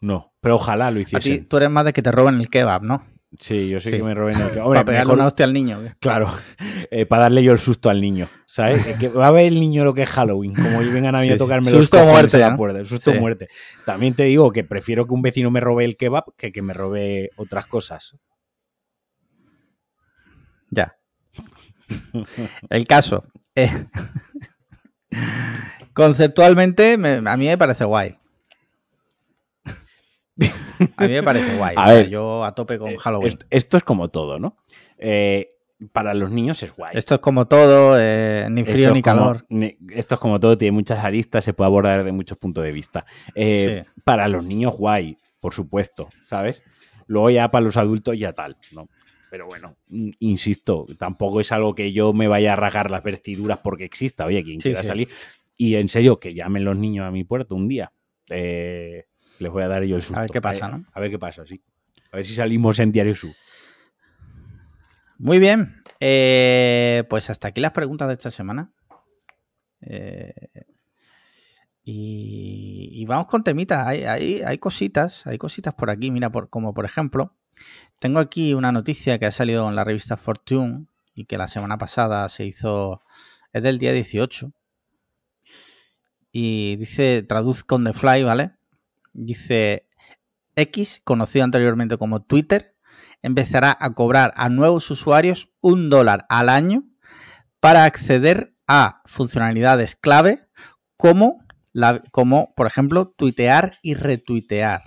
S2: No. Pero ojalá lo hiciesen. A ti
S1: tú eres más de que te roben el kebab, ¿no?
S2: Sí, yo sé que me roben el
S1: Para pegarle una hostia al niño.
S2: Claro, eh, para darle yo el susto al niño. ¿Sabes? que va a ver el niño lo que es Halloween, como vengan a mí a tocarme los
S1: susto muerte,
S2: la puerta. Susto muerte. También te digo que prefiero que un vecino me robe el kebab que que me robe otras cosas.
S1: Ya. el caso. Eh, conceptualmente, a mí me parece guay. A mí me parece guay. A ver, yo a tope con eh, Halloween.
S2: Esto es como todo, ¿no? Eh, para los niños es guay.
S1: Esto es como todo, eh, ni frío ni calor.
S2: esto es como todo, tiene muchas aristas, se puede abordar de muchos puntos de vista. Para los niños, guay, por supuesto, ¿sabes? Luego ya para los adultos ya tal, ¿no? Pero bueno, mm, insisto, tampoco es algo que yo me vaya a rasgar las vestiduras porque exista. Oye, quien quiera salir. Y en serio, que llamen los niños a mi puerta un día. Eh, les voy a dar yo el susto.
S1: A ver qué pasa, ¿no?
S2: A ver qué pasa, sí. A ver si salimos en Diario Sur.
S1: Muy bien. Eh, pues hasta aquí las preguntas de esta semana. Eh, y, vamos con temitas. Hay, hay, cositas, hay cositas por aquí. Mira, por, como por ejemplo, tengo aquí una noticia que ha salido en la revista Fortune y que la semana pasada se hizo. Es del día 18. Y dice, traduzco on the fly, ¿vale? Dice, X, conocido anteriormente como Twitter, empezará a cobrar a nuevos usuarios un dólar al año para acceder a funcionalidades clave como, la, como por ejemplo, tuitear y retuitear.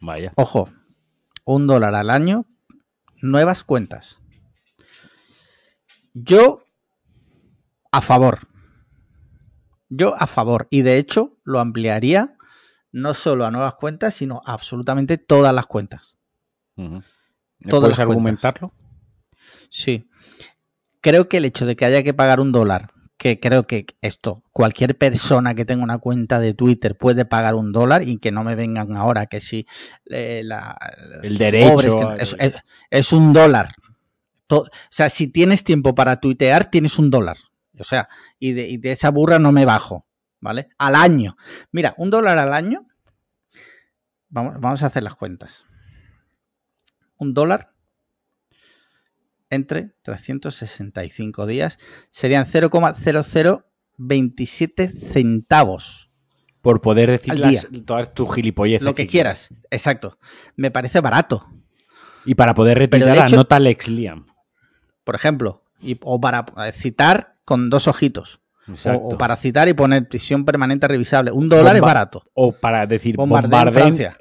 S2: Vaya.
S1: Ojo, un dólar al año, nuevas cuentas. Yo a favor. Yo a favor. Y de hecho lo ampliaría no solo a nuevas cuentas, sino a absolutamente todas las cuentas.
S2: ¿Puedes argumentarlo?
S1: Sí. Creo que el hecho de que haya que pagar un dólar, que creo que esto, cualquier persona que tenga una cuenta de Twitter puede pagar un dólar y que no me vengan ahora que si eh,
S2: el derecho
S1: es, un dólar. o sea, si tienes tiempo para tuitear, tienes un dólar. O sea, y de, y de esa burra no me bajo, ¿vale? Al año. Mira, un dólar al año. Vamos, vamos a hacer las cuentas. Un dólar entre 365 días serían 0,0027 centavos.
S2: Por poder decir todas tus gilipolleces.
S1: Lo que, quieras, exacto. Me parece barato.
S2: Y para poder retirar la nota Lex Liam.
S1: Por ejemplo, o para citar con dos ojitos. O, para citar y poner prisión permanente revisable. Un dólar es barato.
S2: O para decir bombardeo, Francia.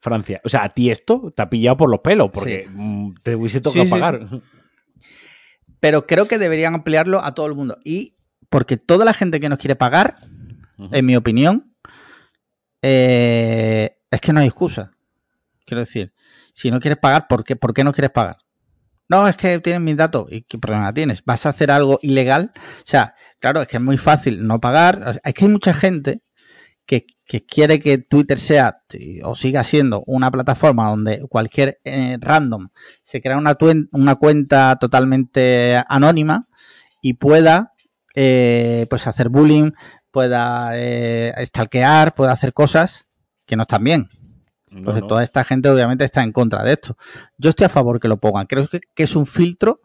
S2: Francia. O sea, a ti esto te ha pillado por los pelos porque mm, te hubiese tocado pagar.
S1: Pero creo que deberían ampliarlo a todo el mundo. Y porque toda la gente que nos quiere pagar, en mi opinión, eh, es que no hay excusa. Quiero decir, si no quieres pagar, ¿por qué, ¿por qué no quieres pagar? No, es que tienes mis datos. ¿Y qué problema tienes? ¿Vas a hacer algo ilegal? O sea, claro, es que es muy fácil no pagar. Es que hay mucha gente que, quiere que Twitter sea o siga siendo una plataforma donde cualquier eh, random se crea una, una, cuenta totalmente anónima y pueda eh, pues hacer bullying, pueda eh, stalkear, pueda hacer cosas que no están bien. Entonces, toda esta gente obviamente está en contra de esto. Yo estoy a favor que lo pongan. Creo que, que es un filtro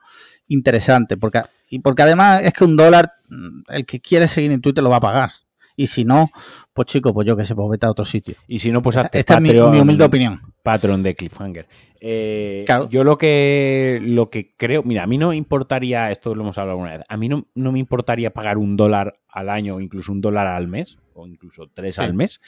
S1: interesante, porque, y porque además es que un dólar, mm, el que quiere seguir en Twitter lo va a pagar. Y si no, pues chico, pues yo que sé, pues vete a otro sitio.
S2: Y si no, pues
S1: hazte Esta es mi, humilde opinión.
S2: Patrón de Cliffhanger. Eh, yo lo que, lo que creo, mira, a mí no me importaría, esto lo hemos hablado alguna vez, a mí no, no me importaría pagar un dólar al año o incluso un dólar al mes, o incluso tres al mes,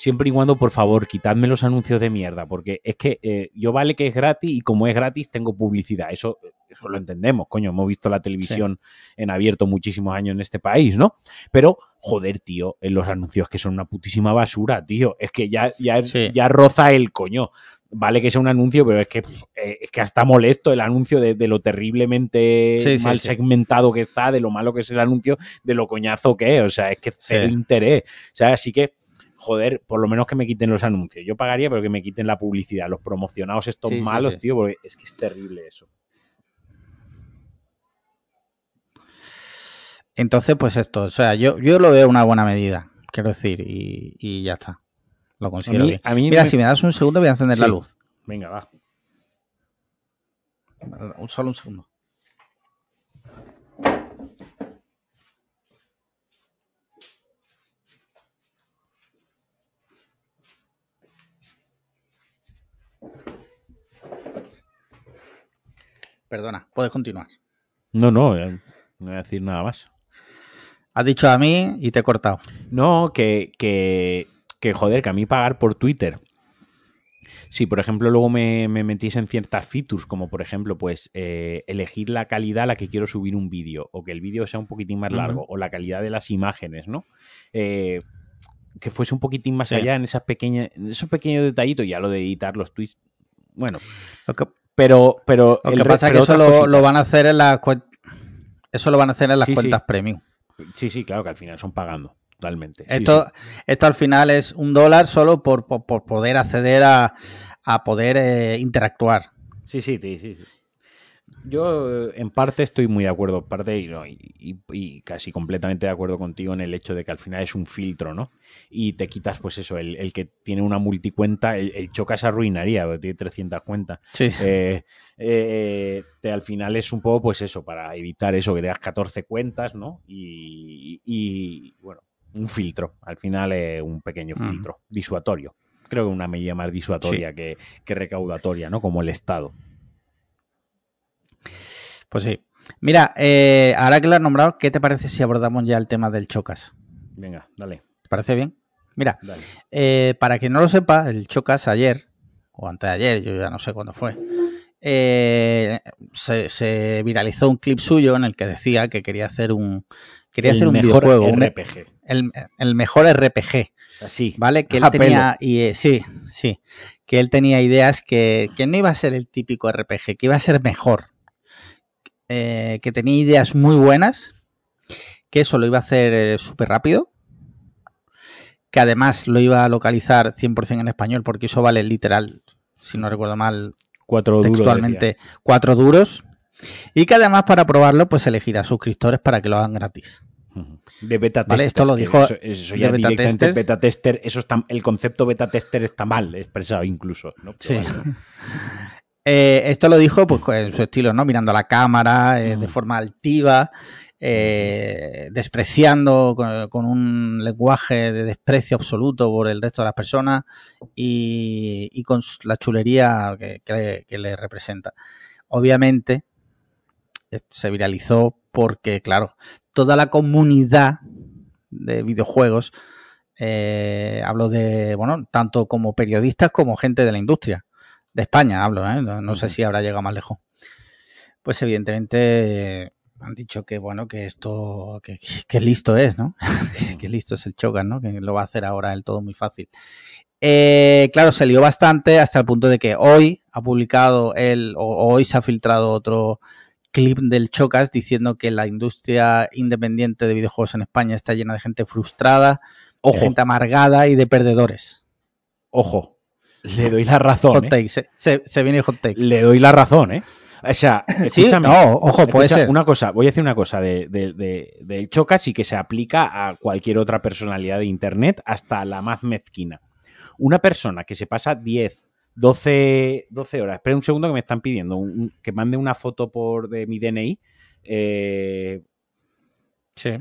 S2: siempre y cuando, por favor, quitadme los anuncios de mierda, porque es que eh, yo vale que es gratis y como es gratis tengo publicidad, eso, eso lo entendemos, coño, hemos visto la televisión en abierto muchísimos años en este país, ¿no? Pero, joder, tío, en los anuncios que son una putísima basura, tío, es que ya, ya, ya roza el coño. Vale que sea un anuncio, pero es que, eh, es que hasta molesto el anuncio de, lo terriblemente mal segmentado que está, de lo malo que es el anuncio, de lo coñazo que es. O sea, es que cero interés. O sea, así que joder, por lo menos que me quiten los anuncios. Yo pagaría, pero que me quiten la publicidad, los promocionados estos malos, tío, porque es que es terrible eso.
S1: Entonces, pues esto, o sea, yo, yo lo veo una buena medida, quiero decir, y, ya está. Lo considero bien. Mira, si me das un segundo voy a encender la luz.
S2: Venga, va.
S1: Solo un segundo. Perdona, puedes continuar.
S2: No, no, no voy a decir nada más.
S1: Has dicho a mí y te he cortado.
S2: No, que, que, que joder, que a mí pagar por Twitter. Si, por ejemplo, luego me, me metís en ciertas features, como por ejemplo, pues eh, elegir la calidad a la que quiero subir un vídeo, o que el vídeo sea un poquitín más largo, o la calidad de las imágenes, ¿no? Eh, que fuese un poquito más allá en esas pequeñas, en esos pequeños detallitos, ya lo de editar los tweets. Bueno, pero, pero
S1: lo que pasa es que eso lo, van a hacer en las eso lo van a hacer en las cuentas premium.
S2: Sí, sí, claro que al final son pagando totalmente.
S1: Esto, esto al final es un dólar solo por, poder acceder a, poder eh, interactuar.
S2: Sí, sí, sí, sí. Yo en parte estoy muy de acuerdo, parte y, casi completamente de acuerdo contigo en el hecho de que al final es un filtro, ¿no? Y te quitas, pues eso, el, que tiene una multicuenta, el, el choca se arruinaría, porque tiene 300 cuentas.
S1: Sí.
S2: Eh, eh, te, al final es un poco, pues eso, para evitar eso, que tengas 14 cuentas, ¿no? Y, bueno, un filtro, al final es un pequeño filtro, disuatorio. Creo que una medida más disuatoria que, que recaudatoria, ¿no? Como el Estado.
S1: Pues sí. Mira, eh, ahora que lo has nombrado, ¿qué te parece si abordamos ya el tema del chocas?
S2: Venga, dale.
S1: ¿Te parece bien? Mira, eh, para quien no lo sepa, el Chocas ayer, o antes de ayer, yo ya no sé cuándo fue, eh, se, viralizó un clip suyo en el que decía que quería hacer un quería hacer un
S2: mejor
S1: videojuego,
S2: RPG.
S1: el, mejor RPG.
S2: Así.
S1: ¿Vale? Que él tenía y eh, sí, sí, que él tenía ideas que, que, no iba a ser el típico RPG, que iba a ser mejor. Que tenía ideas muy buenas, que eso lo iba a hacer súper rápido, que además lo iba a localizar 100% en español, porque eso vale literal, si no recuerdo mal,
S2: cuatro
S1: textualmente cuatro duros. Y que además para probarlo, pues elegirá suscriptores para que lo hagan gratis.
S2: De beta
S1: tester. Esto lo dijo
S2: eso, ya beta tester. beta tester. Eso está, el concepto beta tester está mal expresado incluso.
S1: Sí. Eh, esto lo dijo pues, en su estilo, ¿no? Mirando a la cámara, eh, de forma altiva, eh, despreciando con, un lenguaje de desprecio absoluto por el resto de las personas y, con la chulería que, le, representa. Obviamente se viralizó porque, claro, toda la comunidad de videojuegos, eh, hablo de, bueno, tanto como periodistas como gente de la industria, de España hablo, ¿eh? no, sé si habrá llegado más lejos. Pues evidentemente han dicho que bueno, que esto, que, listo es, ¿no? que, listo es el Chogan, ¿no? Que lo va a hacer ahora el todo muy fácil. Eh, claro, se lió bastante hasta el punto de que hoy ha publicado el, o hoy se ha filtrado otro clip del Chocas diciendo que la industria independiente de videojuegos en España está llena de gente frustrada, gente amargada y de perdedores.
S2: Ojo, le doy la razón.
S1: Hot ¿eh? take, se, se, viene hot take.
S2: Le doy la razón, ¿eh? O sea,
S1: escúchame. no, ojo, puede ser.
S2: Una cosa, voy a decir una cosa de, del Chocas y que se aplica a cualquier otra personalidad de Internet, hasta la más mezquina. Una persona que se pasa 10, 12, 12 horas. Espera un segundo que me están pidiendo que mande una foto por de mi DNI. Eh,
S1: sí.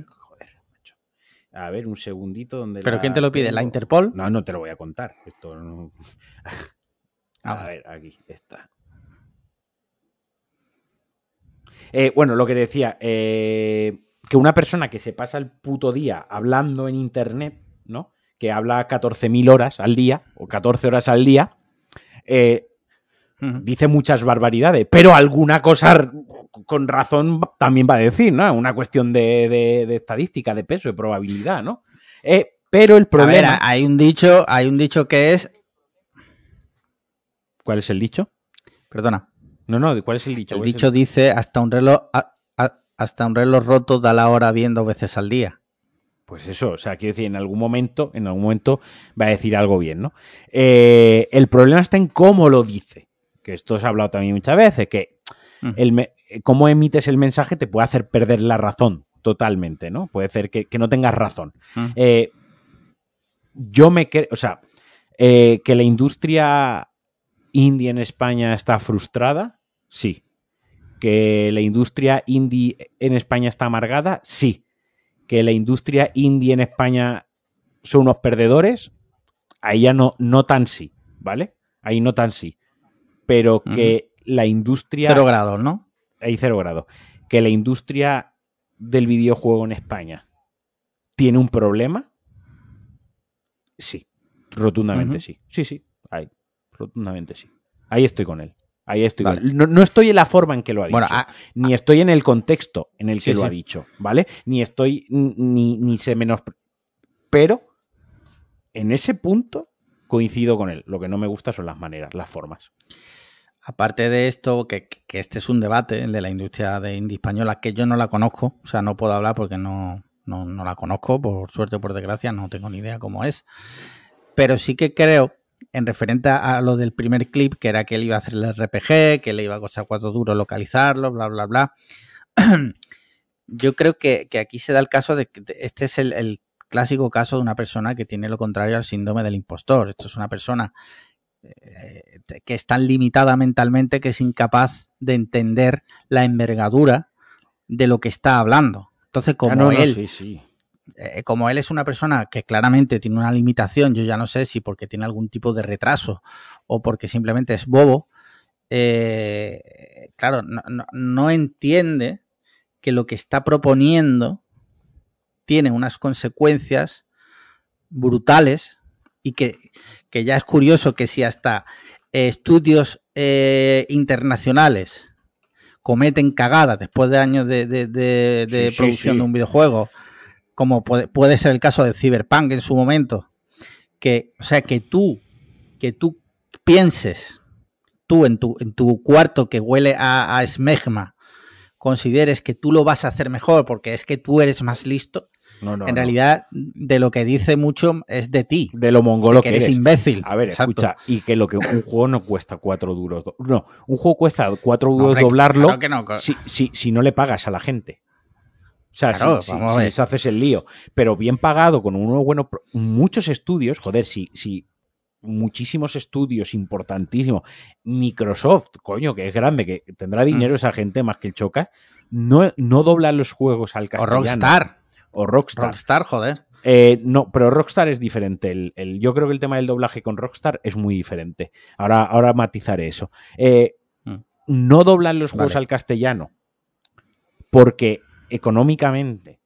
S2: A ver, un segundito. Donde
S1: ¿Pero quién te lo pide? ¿La Interpol?
S2: No, no te lo voy a contar. Esto no... A ver, aquí está. Eh, bueno, lo que decía, eh, que una persona que se pasa el puto día hablando en Internet, ¿no? Que habla 14.000 horas al día o 14 horas al día, eh, dice muchas barbaridades, pero alguna cosa con razón también va a decir, ¿no? Una cuestión de, estadística, de peso, de probabilidad, ¿no? pero el problema...
S1: A ver, hay un dicho, hay un dicho que es...
S2: ¿Cuál es el dicho?
S1: Perdona.
S2: No, no, ¿cuál es el dicho?
S1: El dicho dice hasta un reloj hasta un reloj roto da la hora bien dos veces al día.
S2: Pues eso, o sea, quiero decir, en algún momento, en algún momento va a decir algo bien, ¿no? Eh, el problema está en cómo lo dice. Que esto se ha hablado también muchas veces, que el cómo emites el mensaje te puede hacer perder la razón totalmente, ¿no? Puede hacer que, no tengas razón. Eh, yo me creo, o sea, eh, que la industria indie en España está frustrada, Sí. ¿Que la industria indie en España está amargada? Sí. ¿Que la industria indie en España son unos perdedores? Ahí ya no, no tan sí, ¿vale? Ahí no tan sí. Pero que la industria...
S1: Cero grado, ¿no?
S2: Ahí cero grado. Que la industria del videojuego en España tiene un problema. Sí, rotundamente sí. Sí, sí, ahí, rotundamente sí. Ahí estoy con él. Ahí estoy. No, estoy en la forma en que lo ha dicho. Ah, ni estoy en el contexto en el que lo ha dicho, ¿vale? Ni estoy, ni, ni se menos. Pero en ese punto coincido con él. Lo que no me gusta son las maneras, las formas.
S1: Aparte de esto, que, este es un debate, el de la industria de indie española, que yo no la conozco, o sea, no puedo hablar porque no, no, la conozco, por suerte o por desgracia, no tengo ni idea cómo es. Pero sí que creo en referente a lo del primer clip, que era que él iba a hacer el RPG, que le iba a costar cuatro duros localizarlo, bla, bla, bla. Yo creo que, aquí se da el caso de que este es el, clásico caso de una persona que tiene lo contrario al síndrome del impostor. Esto es una persona eh, que es tan limitada mentalmente que es incapaz de entender la envergadura de lo que está hablando. Entonces, como él sí, sí. Eh, como él es una persona que claramente tiene una limitación, yo ya no sé si porque tiene algún tipo de retraso o porque simplemente es bobo, eh, claro, no, entiende que lo que está proponiendo tiene unas consecuencias brutales y que, que ya es curioso que si hasta eh, estudios eh, internacionales cometen cagadas después de años de, de- de- de
S2: Sí, sí,
S1: producción
S2: sí.
S1: de un videojuego, como puede, puede ser el caso de Cyberpunk en su momento, que, o sea, que tú, que tú pienses, tú en tu, en tu cuarto que huele a, a esmegma, consideres que tú lo vas a hacer mejor porque es que tú eres más listo,
S2: No, no,
S1: en
S2: no.
S1: realidad de lo que dice mucho es de ti,
S2: De lo mongolo
S1: de que
S2: que
S1: eres imbécil.
S2: A ver,
S1: Exacto.
S2: escucha, y que lo que un juego no cuesta cuatro duros. No, un juego cuesta cuatro duros doblarlo
S1: claro que
S2: si, si- si no le pagas a la gente. O sea,
S1: Claro,
S2: si, si- haces el lío. Pero bien pagado, con unos buenos. pro- Muchos estudios, joder, si, si muchísimos estudios importantísimos. Microsoft, coño, que es grande, que tendrá dinero esa gente más que el Choca. No, no doblan los juegos al
S1: Mm. o
S2: castellano.
S1: Rockstar,
S2: O Rockstar.
S1: Rockstar, joder.
S2: Eh, no, pero Rockstar es diferente. El, el- yo creo que el tema del doblaje con Rockstar es muy diferente. Ahora, ahora matizaré eso. Eh,
S1: Mm.
S2: no doblan los juegos
S1: Vale.
S2: al castellano porque económicamente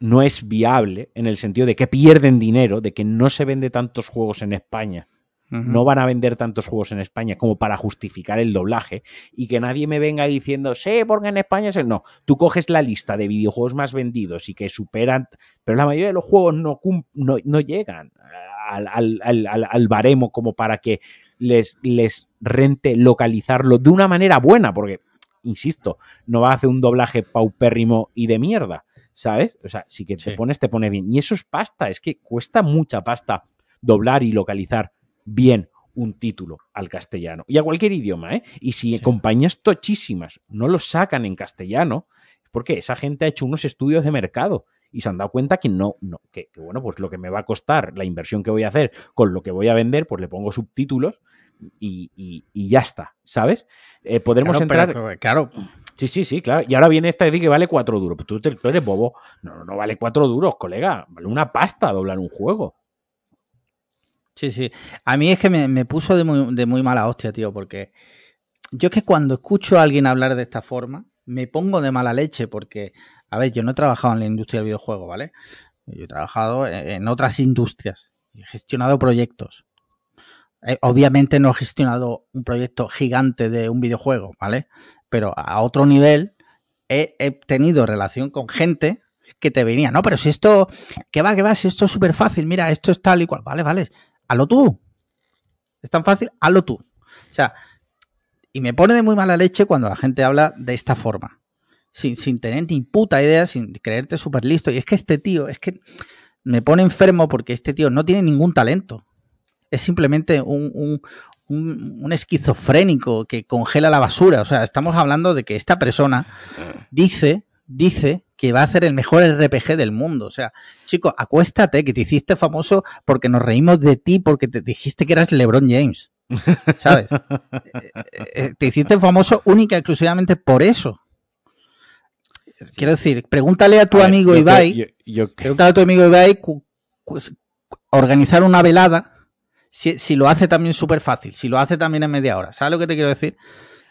S2: no es viable en el sentido de que pierden dinero, de que no se vende tantos juegos en España. No van a vender tantos juegos en España como para justificar el doblaje y que nadie me venga diciendo, sí, porque en España es el-". No, tú coges la lista de videojuegos más vendidos y que superan, pero la mayoría de los juegos no, cum- no, no llegan al, al- al- al- al baremo como para que les, les rente localizarlo de una manera buena, porque, insisto, no va a hacer un doblaje paupérrimo y de mierda, ¿sabes? O sea, si que te
S1: Sí.
S2: pones, te pone bien. Y eso es pasta, es que cuesta mucha pasta doblar y localizar bien un título al castellano y a cualquier idioma, ¿eh? Y si
S1: Sí.
S2: compañías tochísimas no lo sacan en castellano, es porque esa gente ha hecho unos estudios de mercado y se han dado cuenta que no, no que, que, bueno, pues lo que me va a costar, la inversión que voy a hacer con lo que voy a vender, pues le pongo subtítulos y, y- y ya está, ¿sabes? Eh, podremos
S1: Claro,
S2: entrar.
S1: pero, claro,
S2: Sí, sí, sí, claro. Y ahora viene esta de decir que vale cuatro duros. Pues tú, te- tú eres bobo. No, no, no vale cuatro duros, colega. Vale una pasta doblar un juego.
S1: Sí, sí. A mí es que me, puso de muy, de muy mala hostia, tío, porque yo es que cuando escucho a alguien hablar de esta forma, me pongo de mala leche, porque, a ver, yo no he trabajado en la industria del videojuego, ¿vale? Yo he trabajado en, en otras industrias, he gestionado proyectos. Eh, obviamente no he gestionado un proyecto gigante de un videojuego, ¿vale? Pero a otro nivel he, he tenido relación con gente que te venía, no, pero si esto, que va, que va, si esto es súper fácil, mira, esto es tal y cual, vale, vale, hazlo tú. Es tan fácil, hazlo tú. O sea, y me pone de muy mala leche cuando la gente habla de esta forma. Sin, sin tener ni puta idea, sin creerte súper listo. Y es que este tío, es que me pone enfermo porque este tío no tiene ningún talento. Es simplemente un, un, un, un esquizofrénico que congela la basura. O sea, estamos hablando de que esta persona dice, dice que va a hacer el mejor RPG del mundo. O sea, chico, acuéstate, que te hiciste famoso porque nos reímos de ti, porque te dijiste que eras LeBron James. ¿Sabes? Eh, eh, te hiciste famoso única y exclusivamente por eso. Quiero decir, pregúntale a tu
S2: A ver,
S1: amigo
S2: yo
S1: Ibai,
S2: yo- yo-
S1: pregúntale a tu amigo Ibai organizar una velada, si, si lo hace también súper fácil, si lo hace también en media hora. ¿Sabes lo que te quiero decir?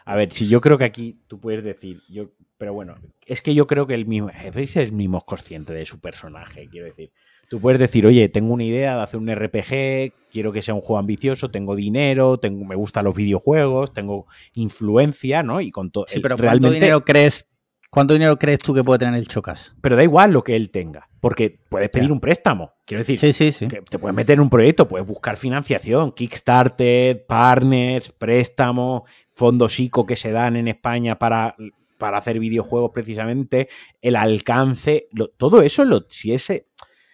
S2: A ver, si yo creo que aquí tú puedes decir, yo, pero bueno, es que yo creo que el mismo jefe es el mismo consciente de su personaje, quiero decir. Tú puedes decir, oye, tengo una idea de hacer un RPG, quiero que sea un juego ambicioso, tengo dinero, tengo, me gustan los videojuegos, tengo influencia, ¿no? Y con todo.
S1: Sí, pero ¿cuánto dinero crees, cuánto dinero crees tú que puede tener el Chocas?
S2: pero da igual lo que él tenga, porque puedes pedir un préstamo. Quiero decir,
S1: Sí, sí, sí.
S2: que te puedes meter en un proyecto, puedes buscar financiación, Kickstarter, partners, préstamo, fondos ICO que se dan en España para, para hacer videojuegos precisamente, el alcance, lo- todo eso, lo, si, ese,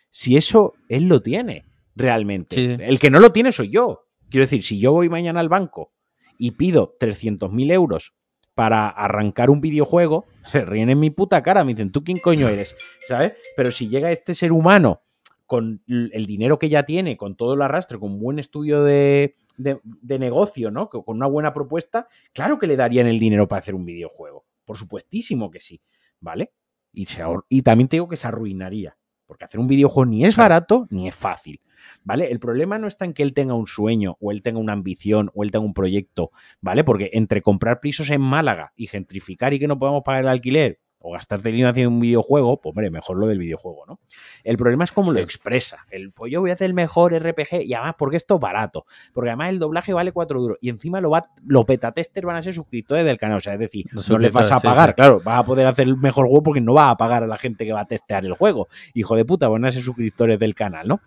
S2: si eso él lo tiene realmente.
S1: Sí.
S2: El que no lo tiene soy yo. Quiero decir, si yo voy mañana al banco y pido 300.000 euros para arrancar un videojuego, se ríen en mi puta cara, me dicen, ¿tú quién coño eres? ¿Sabes? Pero si llega este ser humano con el dinero que ya tiene, con todo el arrastre, con un buen estudio de, de- de negocio, ¿no? Con una buena propuesta, claro que le darían el dinero para hacer un videojuego. Por supuestísimo que sí, ¿vale? Y, se y también te digo que se arruinaría, porque hacer un videojuego ni es barato ni es fácil, ¿vale? El problema no está en que él tenga un sueño, o él tenga una ambición, o él tenga un proyecto, ¿vale? Porque entre comprar pisos en Málaga y gentrificar y que no podamos pagar el alquiler, o gastarte dinero haciendo un videojuego, pues hombre, mejor lo del videojuego, ¿no? El problema es cómo lo expresa. El, pues yo voy a hacer el mejor RPG y además porque esto es barato, porque además el doblaje vale 4 duros y encima lo va, los beta testers van a ser suscriptores del canal, o sea, es decir, no les vas a pagar, claro, vas a poder hacer el mejor juego porque no vas a pagar a la gente que va a testear el juego. Hijo de puta, van a ser suscriptores del canal, ¿no?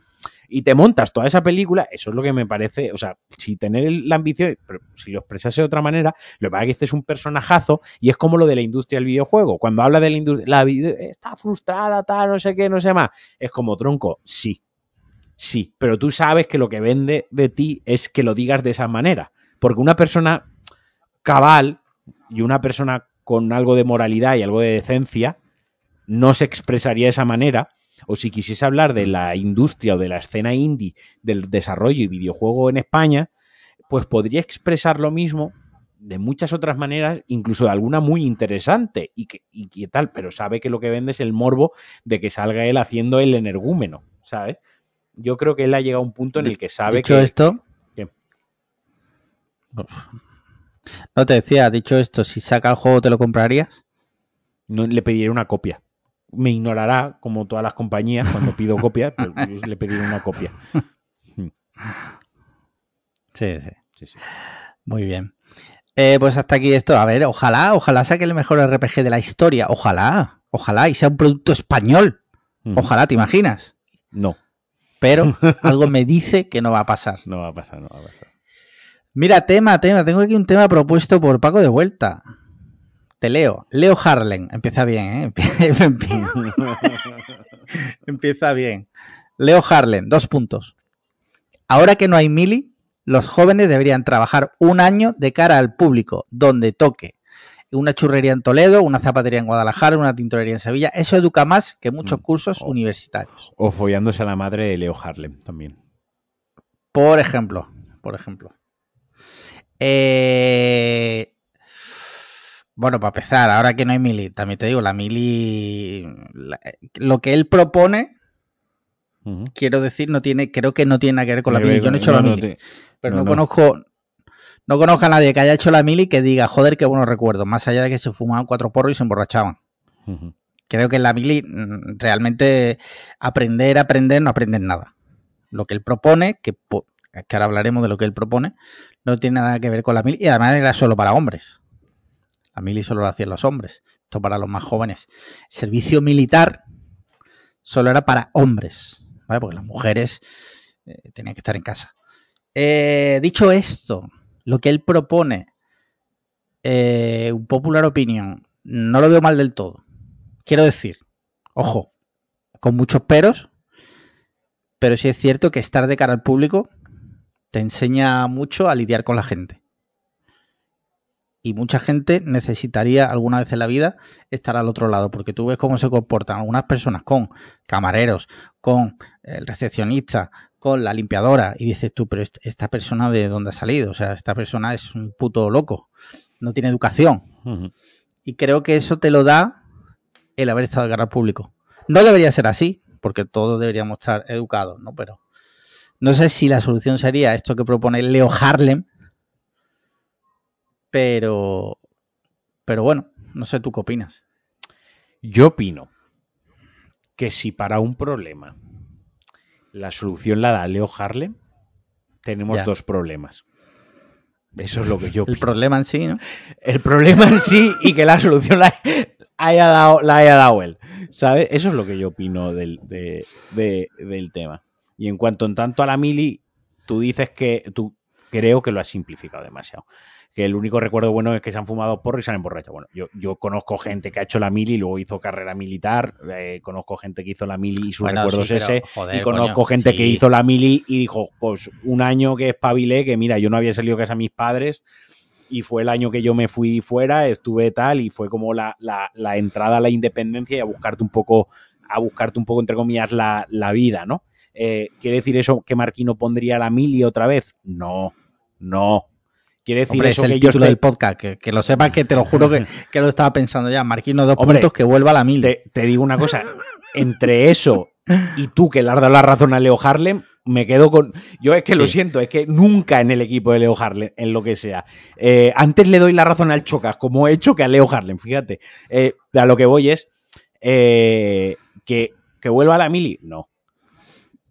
S2: Y te montas toda esa película, eso es lo que me parece, o sea, si tener la ambición, pero si lo expresase de otra manera, lo que pasa es que este es un personajazo y es como lo de la industria del videojuego. Cuando habla de la industria, la está frustrada, tal, no sé qué, no sé más, es como tronco, sí, sí, pero tú sabes que lo que vende de ti es que lo digas de esa manera, porque una persona cabal y una persona con algo de moralidad y algo de decencia no se expresaría de esa manera o si quisiese hablar de la industria o de la escena indie del desarrollo y videojuego en España, pues podría expresar lo mismo de muchas otras maneras, incluso de alguna muy interesante y que, y tal, pero sabe que lo que vende es el morbo de que salga él haciendo el energúmeno, ¿sabes? Yo creo que él ha llegado a un punto en el que sabe
S1: dicho
S2: que...
S1: esto... No te decía, dicho esto, si saca el juego, ¿te lo comprarías?
S2: No le pediré una copia me ignorará, como todas las compañías, cuando pido copias, pero le pediré una copia.
S1: Sí, sí. Muy bien. Eh, pues hasta aquí esto. A ver, ojalá, ojalá saque el mejor RPG de la historia. Ojalá, ojalá, y sea un producto español. Ojalá, ¿te imaginas?
S2: No.
S1: Pero algo me dice que no va a pasar.
S2: No va a pasar, no va a pasar.
S1: Mira, tema, tema. Tengo aquí un tema propuesto por Paco de Vuelta. Te leo. Leo Harlem. Empieza bien, ¿eh? Empieza bien. Leo Harlem. Dos puntos. Ahora que no hay mili, los jóvenes deberían trabajar un año de cara al público, donde toque. Una churrería en Toledo, una zapatería en Guadalajara, una tintorería en Sevilla. Eso educa más que muchos mm. cursos universitarios.
S2: O follándose a la madre de Leo Harlem también.
S1: Por ejemplo. Por ejemplo. Eh, bueno, para empezar, ahora que no hay mili, también te digo, la mili, lo que él propone, quiero decir, no tiene, creo que no tiene nada que ver con la mili. Yo no he hecho la mili, pero no, conozco, no conozco a nadie que haya hecho la mili que diga, joder, qué buenos recuerdos, más allá de que se fumaban cuatro porros y se emborrachaban. Creo que en la mili mm, realmente aprender, aprender, no aprenden nada. Lo que él propone, que, que ahora hablaremos de lo que él propone, no tiene nada que ver con la mili y además era solo para hombres. La mili solo lo hacían los hombres. Esto para los más jóvenes. servicio militar solo era para hombres. Porque las mujeres eh, tenían que estar en casa. Eh, dicho esto, lo que él propone, eh, un popular opinión, no lo veo mal del todo. Quiero decir, ojo, con muchos peros, pero sí es cierto que estar de cara al público te enseña mucho a lidiar con la gente y mucha gente necesitaría alguna vez en la vida estar al otro lado, porque tú ves cómo se comportan algunas personas con camareros, con el recepcionista, con la limpiadora, y dices tú, pero esta persona de dónde ha salido, o sea, esta persona es un puto loco, no tiene educación. Y creo que eso te lo da el haber estado de cara al público. No debería ser así, porque todos deberíamos estar educados, ¿no? Pero no sé si la solución sería esto que propone Leo Harlem, pero, pero bueno, no sé tú qué opinas.
S2: Yo opino que si para un problema la solución la da Leo Harlem, tenemos dos problemas. Eso es lo que yo
S1: El problema en sí, ¿no?
S2: El problema en sí y que la solución la haya dado, la haya dado él. ¿Sabes? Eso es lo que yo opino del, del tema. Y en cuanto en tanto a la mili, tú dices que tú creo que lo has simplificado demasiado que el único recuerdo bueno es que se han fumado porro y se han emborrachado. Bueno, yo, yo conozco gente que ha hecho la mili y luego hizo carrera militar, eh, conozco gente que hizo la mili y su recuerdo es ese, y conozco gente que hizo la mili y dijo, pues un año que espabilé, que mira, yo no había salido casa a mis padres y fue el año que yo me fui fuera, estuve tal y fue como la, entrada a la independencia y a buscarte un poco, a buscarte un poco, entre comillas, la, vida, ¿no? Eh, ¿Quiere decir eso que Marquino pondría la mili otra vez? No, no, Quiere decir
S1: eso es el título del podcast, que, lo sepas que te lo juro que, lo estaba pensando ya. Marquino, dos puntos que vuelva a la mil.
S2: Te, digo una cosa, entre eso y tú que le has dado la razón a Leo Harlem, me quedo con. Yo es que lo siento, es que nunca en el equipo de Leo Harlem, en lo que sea. Eh, antes le doy la razón al Chocas, como he hecho que a Leo Harlem, fíjate. Eh, a lo que voy es eh, que, que vuelva a la mili. No,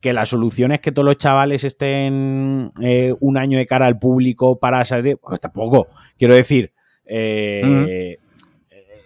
S2: que la solución es que todos los chavales estén un año de cara al público para salir. Pues tampoco. Quiero decir,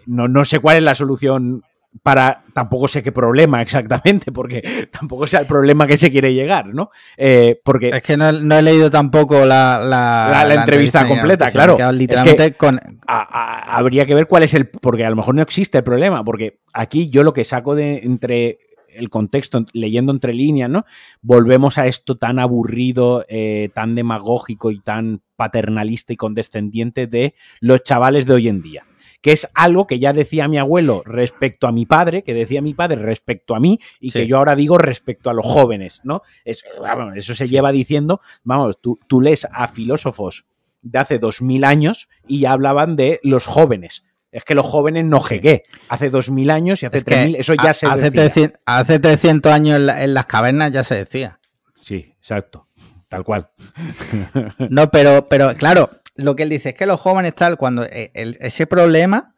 S2: no, no, sé cuál es la solución para tampoco sé qué problema exactamente, porque tampoco sea el problema que se quiere llegar, ¿no? Eh, porque
S1: es que no, he leído tampoco la,
S2: la, entrevista, completa, claro. Literalmente con... habría que ver cuál es el, porque a lo mejor no existe el problema, porque aquí yo lo que saco de entre el contexto, leyendo entre líneas, ¿no? Volvemos a esto tan aburrido, eh, tan demagógico y tan paternalista y condescendiente de los chavales de hoy en día que es algo que ya decía mi abuelo respecto a mi padre, que decía mi padre respecto a mí y que yo ahora digo respecto a los jóvenes, ¿no? eso se lleva diciendo, vamos, tú, tú lees a filósofos de hace dos mil años y ya hablaban de los jóvenes. Es que los jóvenes no jegué. Hace dos mil años y hace tres mil, eso ya se
S1: hace
S2: decía.
S1: hace 300 años en, las cavernas ya se decía.
S2: Sí, exacto. Tal cual.
S1: No, pero, pero claro, lo que él dice es que los jóvenes tal, cuando eh, ese problema,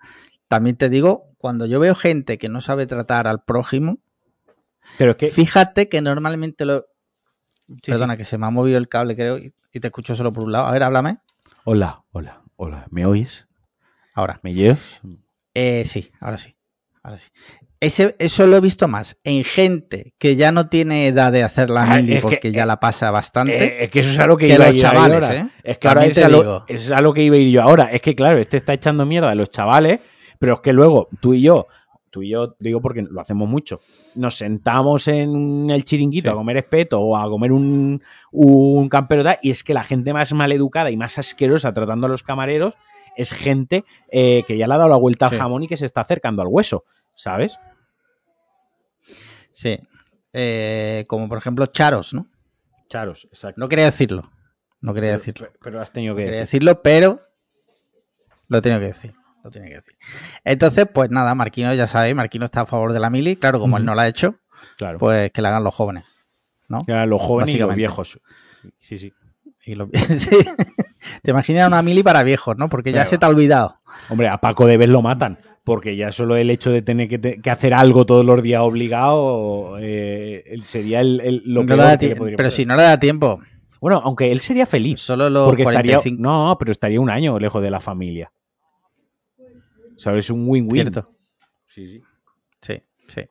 S1: también te digo, cuando yo veo gente que no sabe tratar al prójimo,
S2: pero que...
S1: fíjate que normalmente lo... Perdona, que se me ha movido el cable, creo, y te escucho solo por un lado. A ver, háblame.
S2: Hola, hola, hola. ¿Me oís?
S1: Ahora.
S2: ¿Me llevas?
S1: Eh, sí, ahora sí. Ahora sí eso lo he visto más en gente que ya no tiene edad de hacer la ah, mili porque ya la pasa bastante.
S2: Eh, es que eso es algo que, iba a ir chavales, ahora. ¿eh? Es que ahora es algo que iba a ir yo ahora. Es que claro, este está echando mierda a los chavales, pero es que luego tú y yo, tú y yo digo porque lo hacemos mucho, nos sentamos en el chiringuito a comer espeto o a comer un, un campero y es que la gente más maleducada y más asquerosa tratando a los camareros es gente eh, que ya le ha dado la vuelta al jamón y que se está acercando al hueso, ¿sabes?
S1: Sí. Eh, como por ejemplo Charos, ¿no?
S2: Charos, exacto.
S1: No quería decirlo. No quería decirlo.
S2: Pero, has tenido que
S1: no quería decirlo, pero lo tengo que decir. Lo que decir. Entonces, pues nada, Marquino ya sabéis, Marquino está a favor de la mili. Claro, como él no la ha hecho, claro. pues que la hagan los jóvenes. ¿no?
S2: Que hagan los jóvenes y los viejos. Sí, sí.
S1: sí. Te imaginas una mili para viejos, ¿no? Porque ya se te ha olvidado.
S2: Hombre, a Paco de vez lo matan porque ya solo el hecho de tener que, hacer algo todos los días obligado eh, sería el, lo
S1: que Pero si no le da tiempo.
S2: Bueno, aunque él sería feliz. Solo lo porque estaría, No, pero estaría un año lejos de la familia. ¿Sabes? Un win-win. Cierto.
S1: Sí, sí. Sí, sí.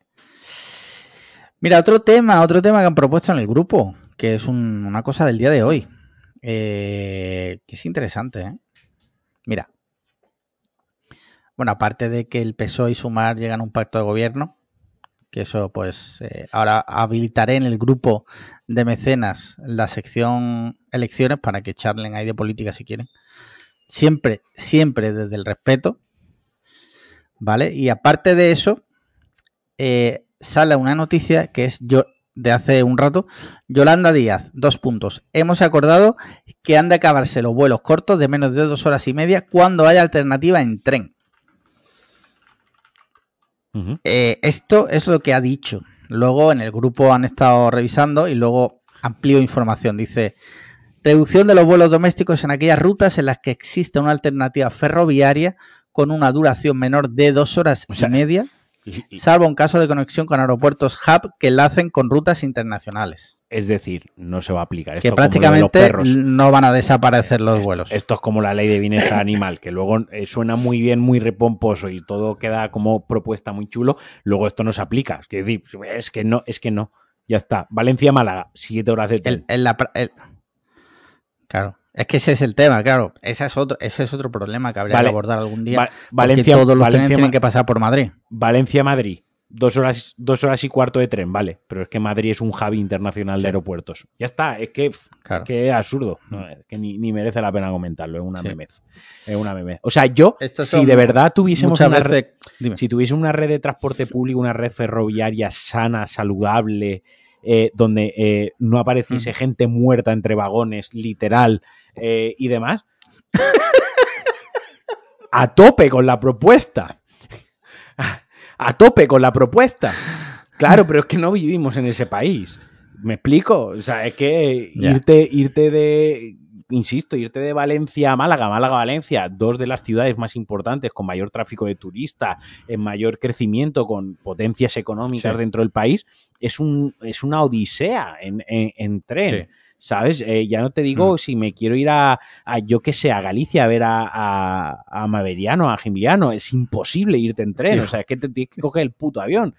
S1: Mira, otro tema, otro tema que han propuesto en el grupo, que es una cosa del día de hoy. Eh, que es interesante, ¿eh? Mira, bueno, aparte de que el PSOE y Sumar llegan a un pacto de gobierno, que eso pues eh, ahora habilitaré en el grupo de mecenas la sección elecciones para que charlen ahí de política si quieren. Siempre, siempre desde el respeto. ¿Vale? Y aparte de eso, eh, sale una noticia que es yo de hace un rato. Yolanda Díaz, dos puntos. Hemos acordado que han de acabarse los vuelos cortos de menos de dos horas y media cuando haya alternativa en tren. Eh, esto es lo que ha dicho. Luego en el grupo han estado revisando y luego amplió información. Dice, reducción de los vuelos domésticos en aquellas rutas en las que existe una alternativa ferroviaria con una duración menor de dos horas y media salvo en caso de conexión con aeropuertos hub que enlacen con rutas internacionales.
S2: Es decir, no se va a aplicar.
S1: Esto que prácticamente no van a desaparecer los vuelos.
S2: Esto es como la ley de bienestar animal, que luego eh, suena muy bien, muy repomposo y todo queda como propuesta muy chulo. Luego esto no se aplica. Es que, es que no, es que no. Ya está. Valencia-Málaga, siete horas de tren.
S1: Claro. Es que ese es el tema, claro. Ese es otro, ese es otro problema que habría que abordar algún día. Valencia, todos los trenes tienen que pasar por Madrid.
S2: Valencia-Madrid. Dos horas, dos horas y cuarto de tren, vale. Pero es que Madrid es un hub internacional de aeropuertos. Ya está, es que, es, absurdo. es que ni, merece la pena comentarlo. Es una memez. Es una memez. O sea, yo, si de verdad tuviésemos una red, si tuviese una red de transporte público, una red ferroviaria sana, saludable, eh, donde eh, no apareciese gente muerta entre vagones, literal, eh, y demás. a tope con la propuesta. A tope con la propuesta. Claro, pero es que no vivimos en ese país. ¿Me explico? O sea, es que irte, irte de insisto, irte de Valencia a Málaga, Málaga a Valencia, dos de las ciudades más importantes con mayor tráfico de turistas, en mayor crecimiento, con potencias económicas dentro del país, es, un, es una odisea en, tren. ¿Sabes? Eh, ya no te digo mm. si me quiero ir a, yo que sé, a Galicia a ver a, a, a Maveriano, a Gimliano. Es imposible irte en tren. O sea, es que te tienes que coger el puto avión.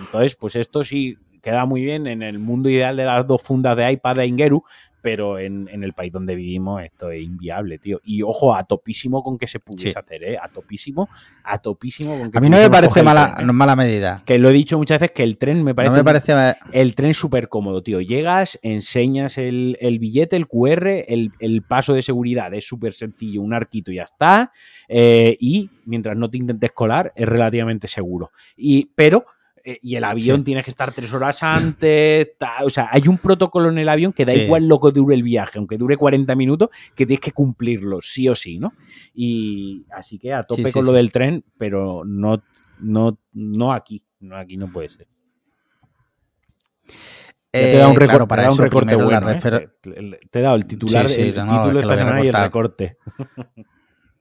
S2: Entonces, pues esto sí queda muy bien en el mundo ideal de las dos fundas de iPad de Ingeru, pero en, el país donde vivimos esto es inviable, tío. Y ojo, a topísimo con que se pudiese hacer, ¿eh? A topísimo, a topísimo con que
S1: A mí no me parece mala, ¿eh? mala medida.
S2: Que lo he dicho muchas veces que el tren me parece... No me parece... El tren súper cómodo, tío. Llegas, enseñas el, billete, el QR, el, paso de seguridad es súper sencillo, un arquito y ya está. Eh, y mientras no te intentes colar, es relativamente seguro. Y, pero eh, y el avión tiene que estar tres horas antes. o sea, hay un protocolo en el avión que da igual lo que dure el viaje, aunque dure 40 minutos, que tienes que cumplirlo, sí o sí, ¿no? Y así que a tope con lo del tren, pero no, no, no aquí. No, aquí no puede ser. te da un, eh, recorte, para un recorte bueno, ¿eh? Te he dado el titular, el, título de esta semana y el recorte.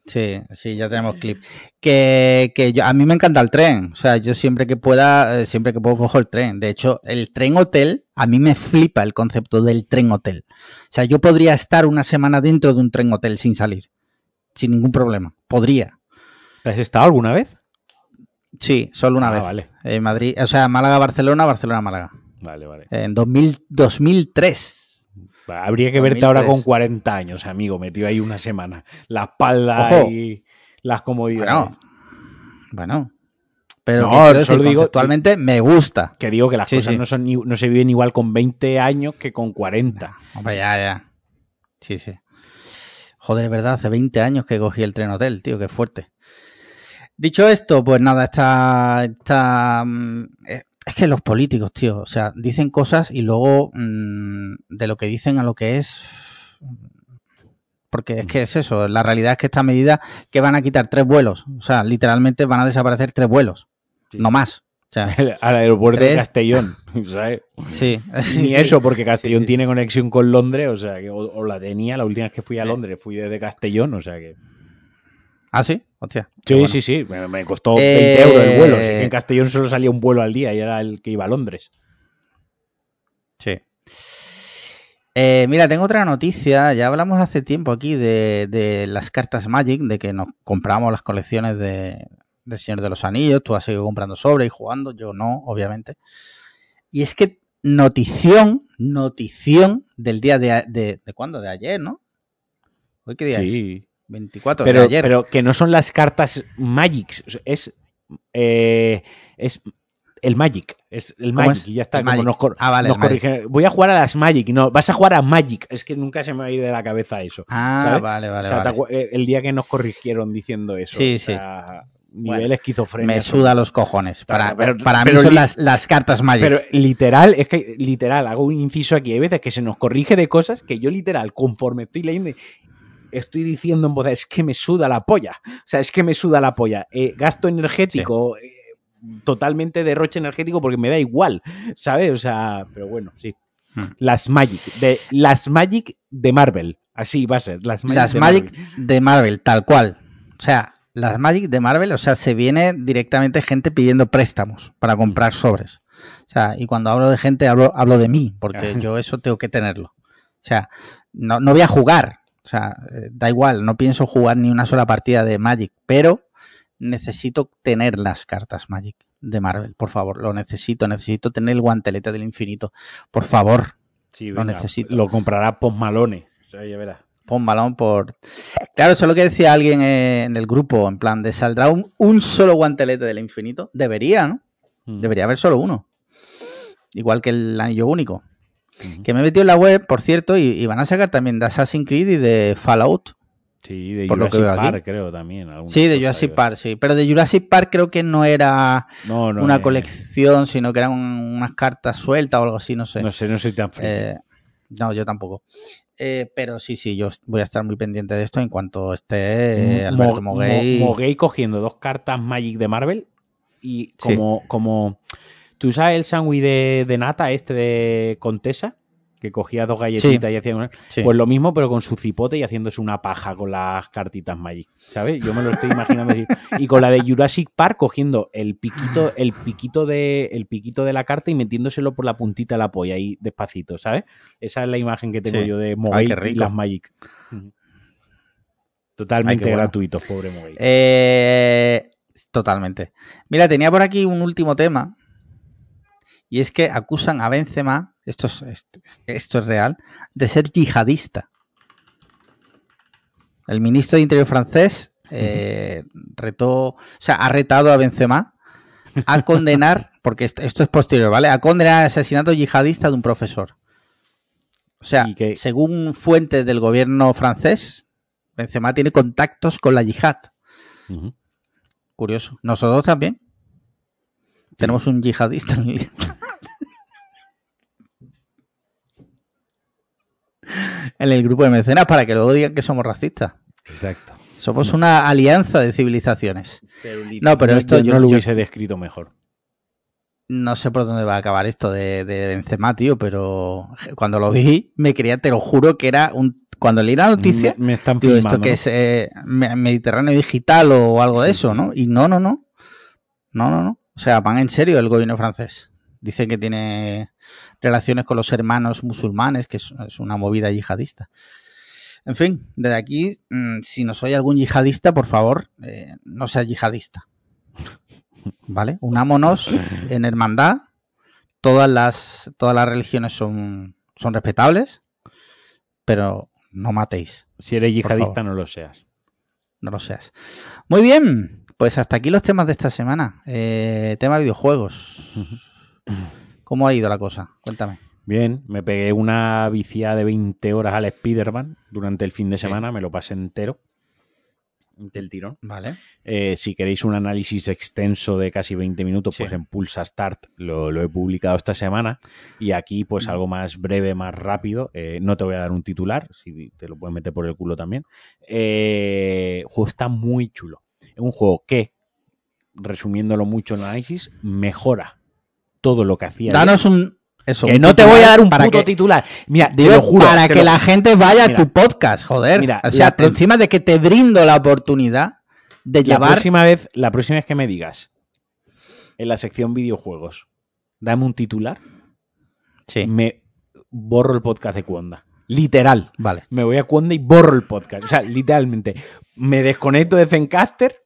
S1: Sí, sí, ya tenemos clip. Que, que yo, a mí me encanta el tren. O sea, yo siempre que pueda, eh, siempre que puedo cojo el tren. De hecho, el tren hotel, a mí me flipa el concepto del tren hotel. O sea, yo podría estar una semana dentro de un tren hotel sin salir. Sin ningún problema. Podría.
S2: ¿Has estado alguna vez?
S1: Sí, solo una ah, vez. Vale. En Madrid, o sea, Málaga-Barcelona, Barcelona-Málaga.
S2: Vale, vale.
S1: En 2000, 2003.
S2: Habría que verte ahora con 40 años, amigo, metido ahí una semana. La espalda y las comodidades.
S1: Bueno, Pero no, digo, conceptualmente me gusta.
S2: Que digo que las cosas No, son, no se viven igual con 20 años que con 40.
S1: Hombre, ya, ya. Sí, sí. Joder, de verdad, hace 20 años que cogí el tren hotel, tío, qué fuerte. Dicho esto, pues nada, está, está mm, eh, es que los políticos, tío, o sea, dicen cosas y luego mm, de lo que dicen a lo que es. Porque es que es eso, la realidad es que esta medida que van a quitar tres vuelos, o sea, literalmente van a desaparecer tres vuelos, no más. O sea,
S2: Al aeropuerto de Castellón, ¿sabes?
S1: Sí.
S2: Ni eso, porque Castellón tiene conexión con Londres, o sea, que, o, la tenía la última vez que fui a Londres, fui desde Castellón, o sea que.
S1: ¿Ah, sí? Hostia.
S2: Sí, sí, sí. Me, costó 20 eh, euros el vuelo. en Castellón solo salía un vuelo al día y era el que iba a Londres.
S1: Sí. Eh, mira, tengo otra noticia. Ya hablamos hace tiempo aquí de, las cartas Magic, de que nos compramos las colecciones de, Señor de los Anillos. Tú has seguido comprando sobre y jugando. Yo no, obviamente. Y es que notición, notición del día de, de, de cuándo? De ayer, ¿no? ¿Hoy qué día sí. 24
S2: pero,
S1: de ayer.
S2: Pero que no son las cartas Magic, es, eh, es el Magic. Es el Magic y ya está.
S1: ah, vale,
S2: Voy a jugar a las Magic. No, vas a jugar a Magic. Es que nunca se me va a ir de la cabeza eso.
S1: Ah, vale, vale.
S2: Eh, el día que nos corrigieron diciendo eso. Sí, sí. Nivel esquizofrenia.
S1: Me suda los cojones. Para, para mí son las, las, cartas Magic. Pero
S2: literal, es que literal, hago un inciso aquí. Hay veces que se nos corrige de cosas que yo literal, conforme estoy leyendo, estoy diciendo en voz, es que me suda la polla. O sea, es que me suda la polla. Eh, gasto energético, eh, totalmente derroche energético porque me da igual, ¿sabes? O sea, pero bueno, sí. Hmm. Las Magic, de, las Magic de Marvel. Así va a ser. Las
S1: Magic, de, Marvel. tal cual. O sea, las Magic de Marvel, o sea, se viene directamente gente pidiendo préstamos para comprar sobres. O sea, y cuando hablo de gente, hablo, hablo de mí, porque yo eso tengo que tenerlo. O sea, no, no voy a jugar, o sea, eh, da igual, no pienso jugar ni una sola partida de Magic, pero necesito tener las cartas Magic de Marvel, por favor, lo necesito, necesito tener el guantelete del infinito, por favor.
S2: Sí, lo necesito. Lo comprará Post Malone, o sea, ya verás.
S1: Post Malone por... Claro, eso es lo que decía alguien en el grupo, en plan de saldrá un, solo guantelete del infinito. Debería, ¿no? Mm. Debería haber solo uno. Igual que el anillo único. Que me he metido en la web, por cierto, y, van a sacar también de Assassin's Creed y de Fallout.
S2: Sí, de Jurassic Park creo también.
S1: Sí, de Jurassic Park, sí. Pero de Jurassic Park creo que no era una colección, sino que eran unas cartas sueltas o algo así, no sé.
S2: No sé, no soy tan.
S1: Eh, no, yo tampoco. Eh, pero sí, sí, yo voy a estar muy pendiente de esto en cuanto esté Alberto Moguey.
S2: Moguey cogiendo dos cartas Magic de Marvel y como, como ¿Tú sabes el sándwich de, de nata este de Contesa? Que cogía dos galletitas y hacía una...
S1: Sí.
S2: Pues lo mismo, pero con su cipote y haciéndose una paja con las cartitas Magic, ¿sabes? Yo me lo estoy imaginando así. Y con la de Jurassic Park cogiendo el piquito, el piquito de, el piquito de la carta y metiéndoselo por la puntita de la polla ahí despacito, ¿sabes? Esa es la imagen que tengo
S1: Sí.
S2: yo de
S1: Ay,
S2: Mogai
S1: qué
S2: y las Magic. Totalmente
S1: bueno.
S2: gratuitos, pobre Mogai.
S1: Eh, totalmente. Mira, tenía por aquí un último tema. Y es que acusan a Benzema, esto es, esto, esto es real, de ser yihadista. El ministro de Interior francés eh, retó, o sea, ha retado a Benzema a condenar, porque esto, esto es posterior, ¿vale? A condenar el asesinato yihadista de un profesor. O sea,
S2: que-
S1: según fuentes del gobierno francés, Benzema tiene contactos con la yihad. Curioso. Nosotros también. Tenemos un yihadista en el... en el grupo de mecenas para que luego digan que somos racistas.
S2: Exacto.
S1: Somos una alianza de civilizaciones. No, pero esto yo-
S2: no lo
S1: yo-
S2: hubiese descrito mejor.
S1: No sé por dónde va a acabar esto de, de Benzema, tío, pero cuando lo vi me creía, te lo juro, que era un... Cuando leí la noticia,
S2: Me, me están
S1: digo,
S2: filmando.
S1: esto que es eh, me- Mediterráneo digital o algo de eso, ¿no? Y no, no, no. No, no, no. O sea, van en serio el gobierno francés. Dicen que tiene relaciones con los hermanos musulmanes, que es, es una movida yihadista. En fin, desde aquí, mm, si no soy algún yihadista, por favor, eh, no sea yihadista. ¿Vale? Unámonos en hermandad. Todas las, todas las religiones son, son respetables, pero no matéis.
S2: Si eres yihadista, no lo seas.
S1: no lo seas. Muy bien, pues hasta aquí los temas de esta semana. Eh, tema videojuegos. ¿Cómo ha ido la cosa? Cuéntame.
S2: Bien, me pegué una viciada de 20 horas al Spider-Man durante el fin de
S1: Sí.
S2: semana, me lo pasé entero del tirón.
S1: Vale.
S2: Eh, si queréis un análisis extenso de casi 20 minutos,
S1: Sí.
S2: pues en Pulsa Start lo, lo he publicado esta semana. Y aquí, pues
S1: Mm.
S2: algo más breve, más rápido. Eh, no te voy a dar un titular, si te lo puedes meter por el culo también. Eh, juego está muy chulo. Un juego que, resumiéndolo mucho en análisis, mejora todo lo que hacía.
S1: Danos un. Eso,
S2: que no te voy a dar un
S1: para
S2: puto
S1: que,
S2: titular. Mira, te
S1: digo,
S2: lo juro.
S1: para que
S2: lo-
S1: la gente vaya
S2: Mira.
S1: a tu podcast, joder.
S2: Mira,
S1: o sea,
S2: la
S1: encima de que te brindo la oportunidad de
S2: la
S1: llevar.
S2: próxima vez, la próxima vez que me digas en la sección videojuegos, dame un titular,
S1: Sí,
S2: me borro el podcast de Cuonda. Literal.
S1: vale.
S2: Me voy a Cuonda y borro el podcast. O sea, literalmente. Me desconecto de Zencaster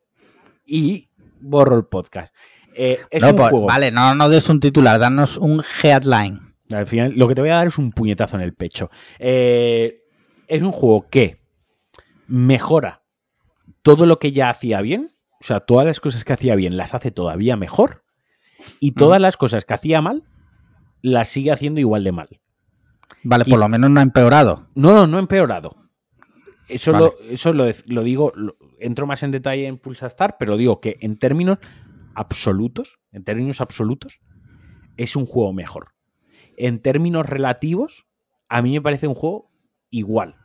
S2: y borro el podcast. Eh, es
S1: No,
S2: un
S1: pues,
S2: juego.
S1: Vale, no nos des un titular, danos un headline.
S2: Al final, lo que te voy a dar es un puñetazo en el pecho. Eh, es un juego que mejora todo lo que ya hacía bien. O sea, todas las cosas que hacía bien las hace todavía mejor. Y todas las cosas que hacía mal las sigue haciendo igual de mal.
S1: Vale,
S2: Y-
S1: por lo menos no ha empeorado.
S2: No, no, no ha empeorado. Eso,
S1: Vale.
S2: lo, eso lo, lo digo, lo- entro más en detalle en Pulsa Star, pero digo que en términos absolutos, en términos absolutos, es un juego mejor. En términos relativos, a mí me parece un juego igual.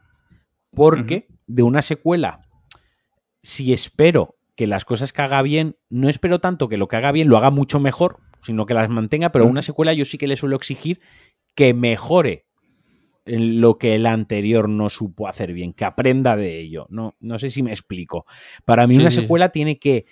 S2: Porque de una secuela, si espero que las cosas que haga bien, no espero tanto que lo que haga bien lo haga mucho mejor, sino que las mantenga, pero una secuela yo sí que le suelo exigir que mejore en lo que el anterior no supo hacer bien, que aprenda de ello. No, no sé si me explico. Para mí
S1: Sí,
S2: una
S1: sí.
S2: secuela tiene que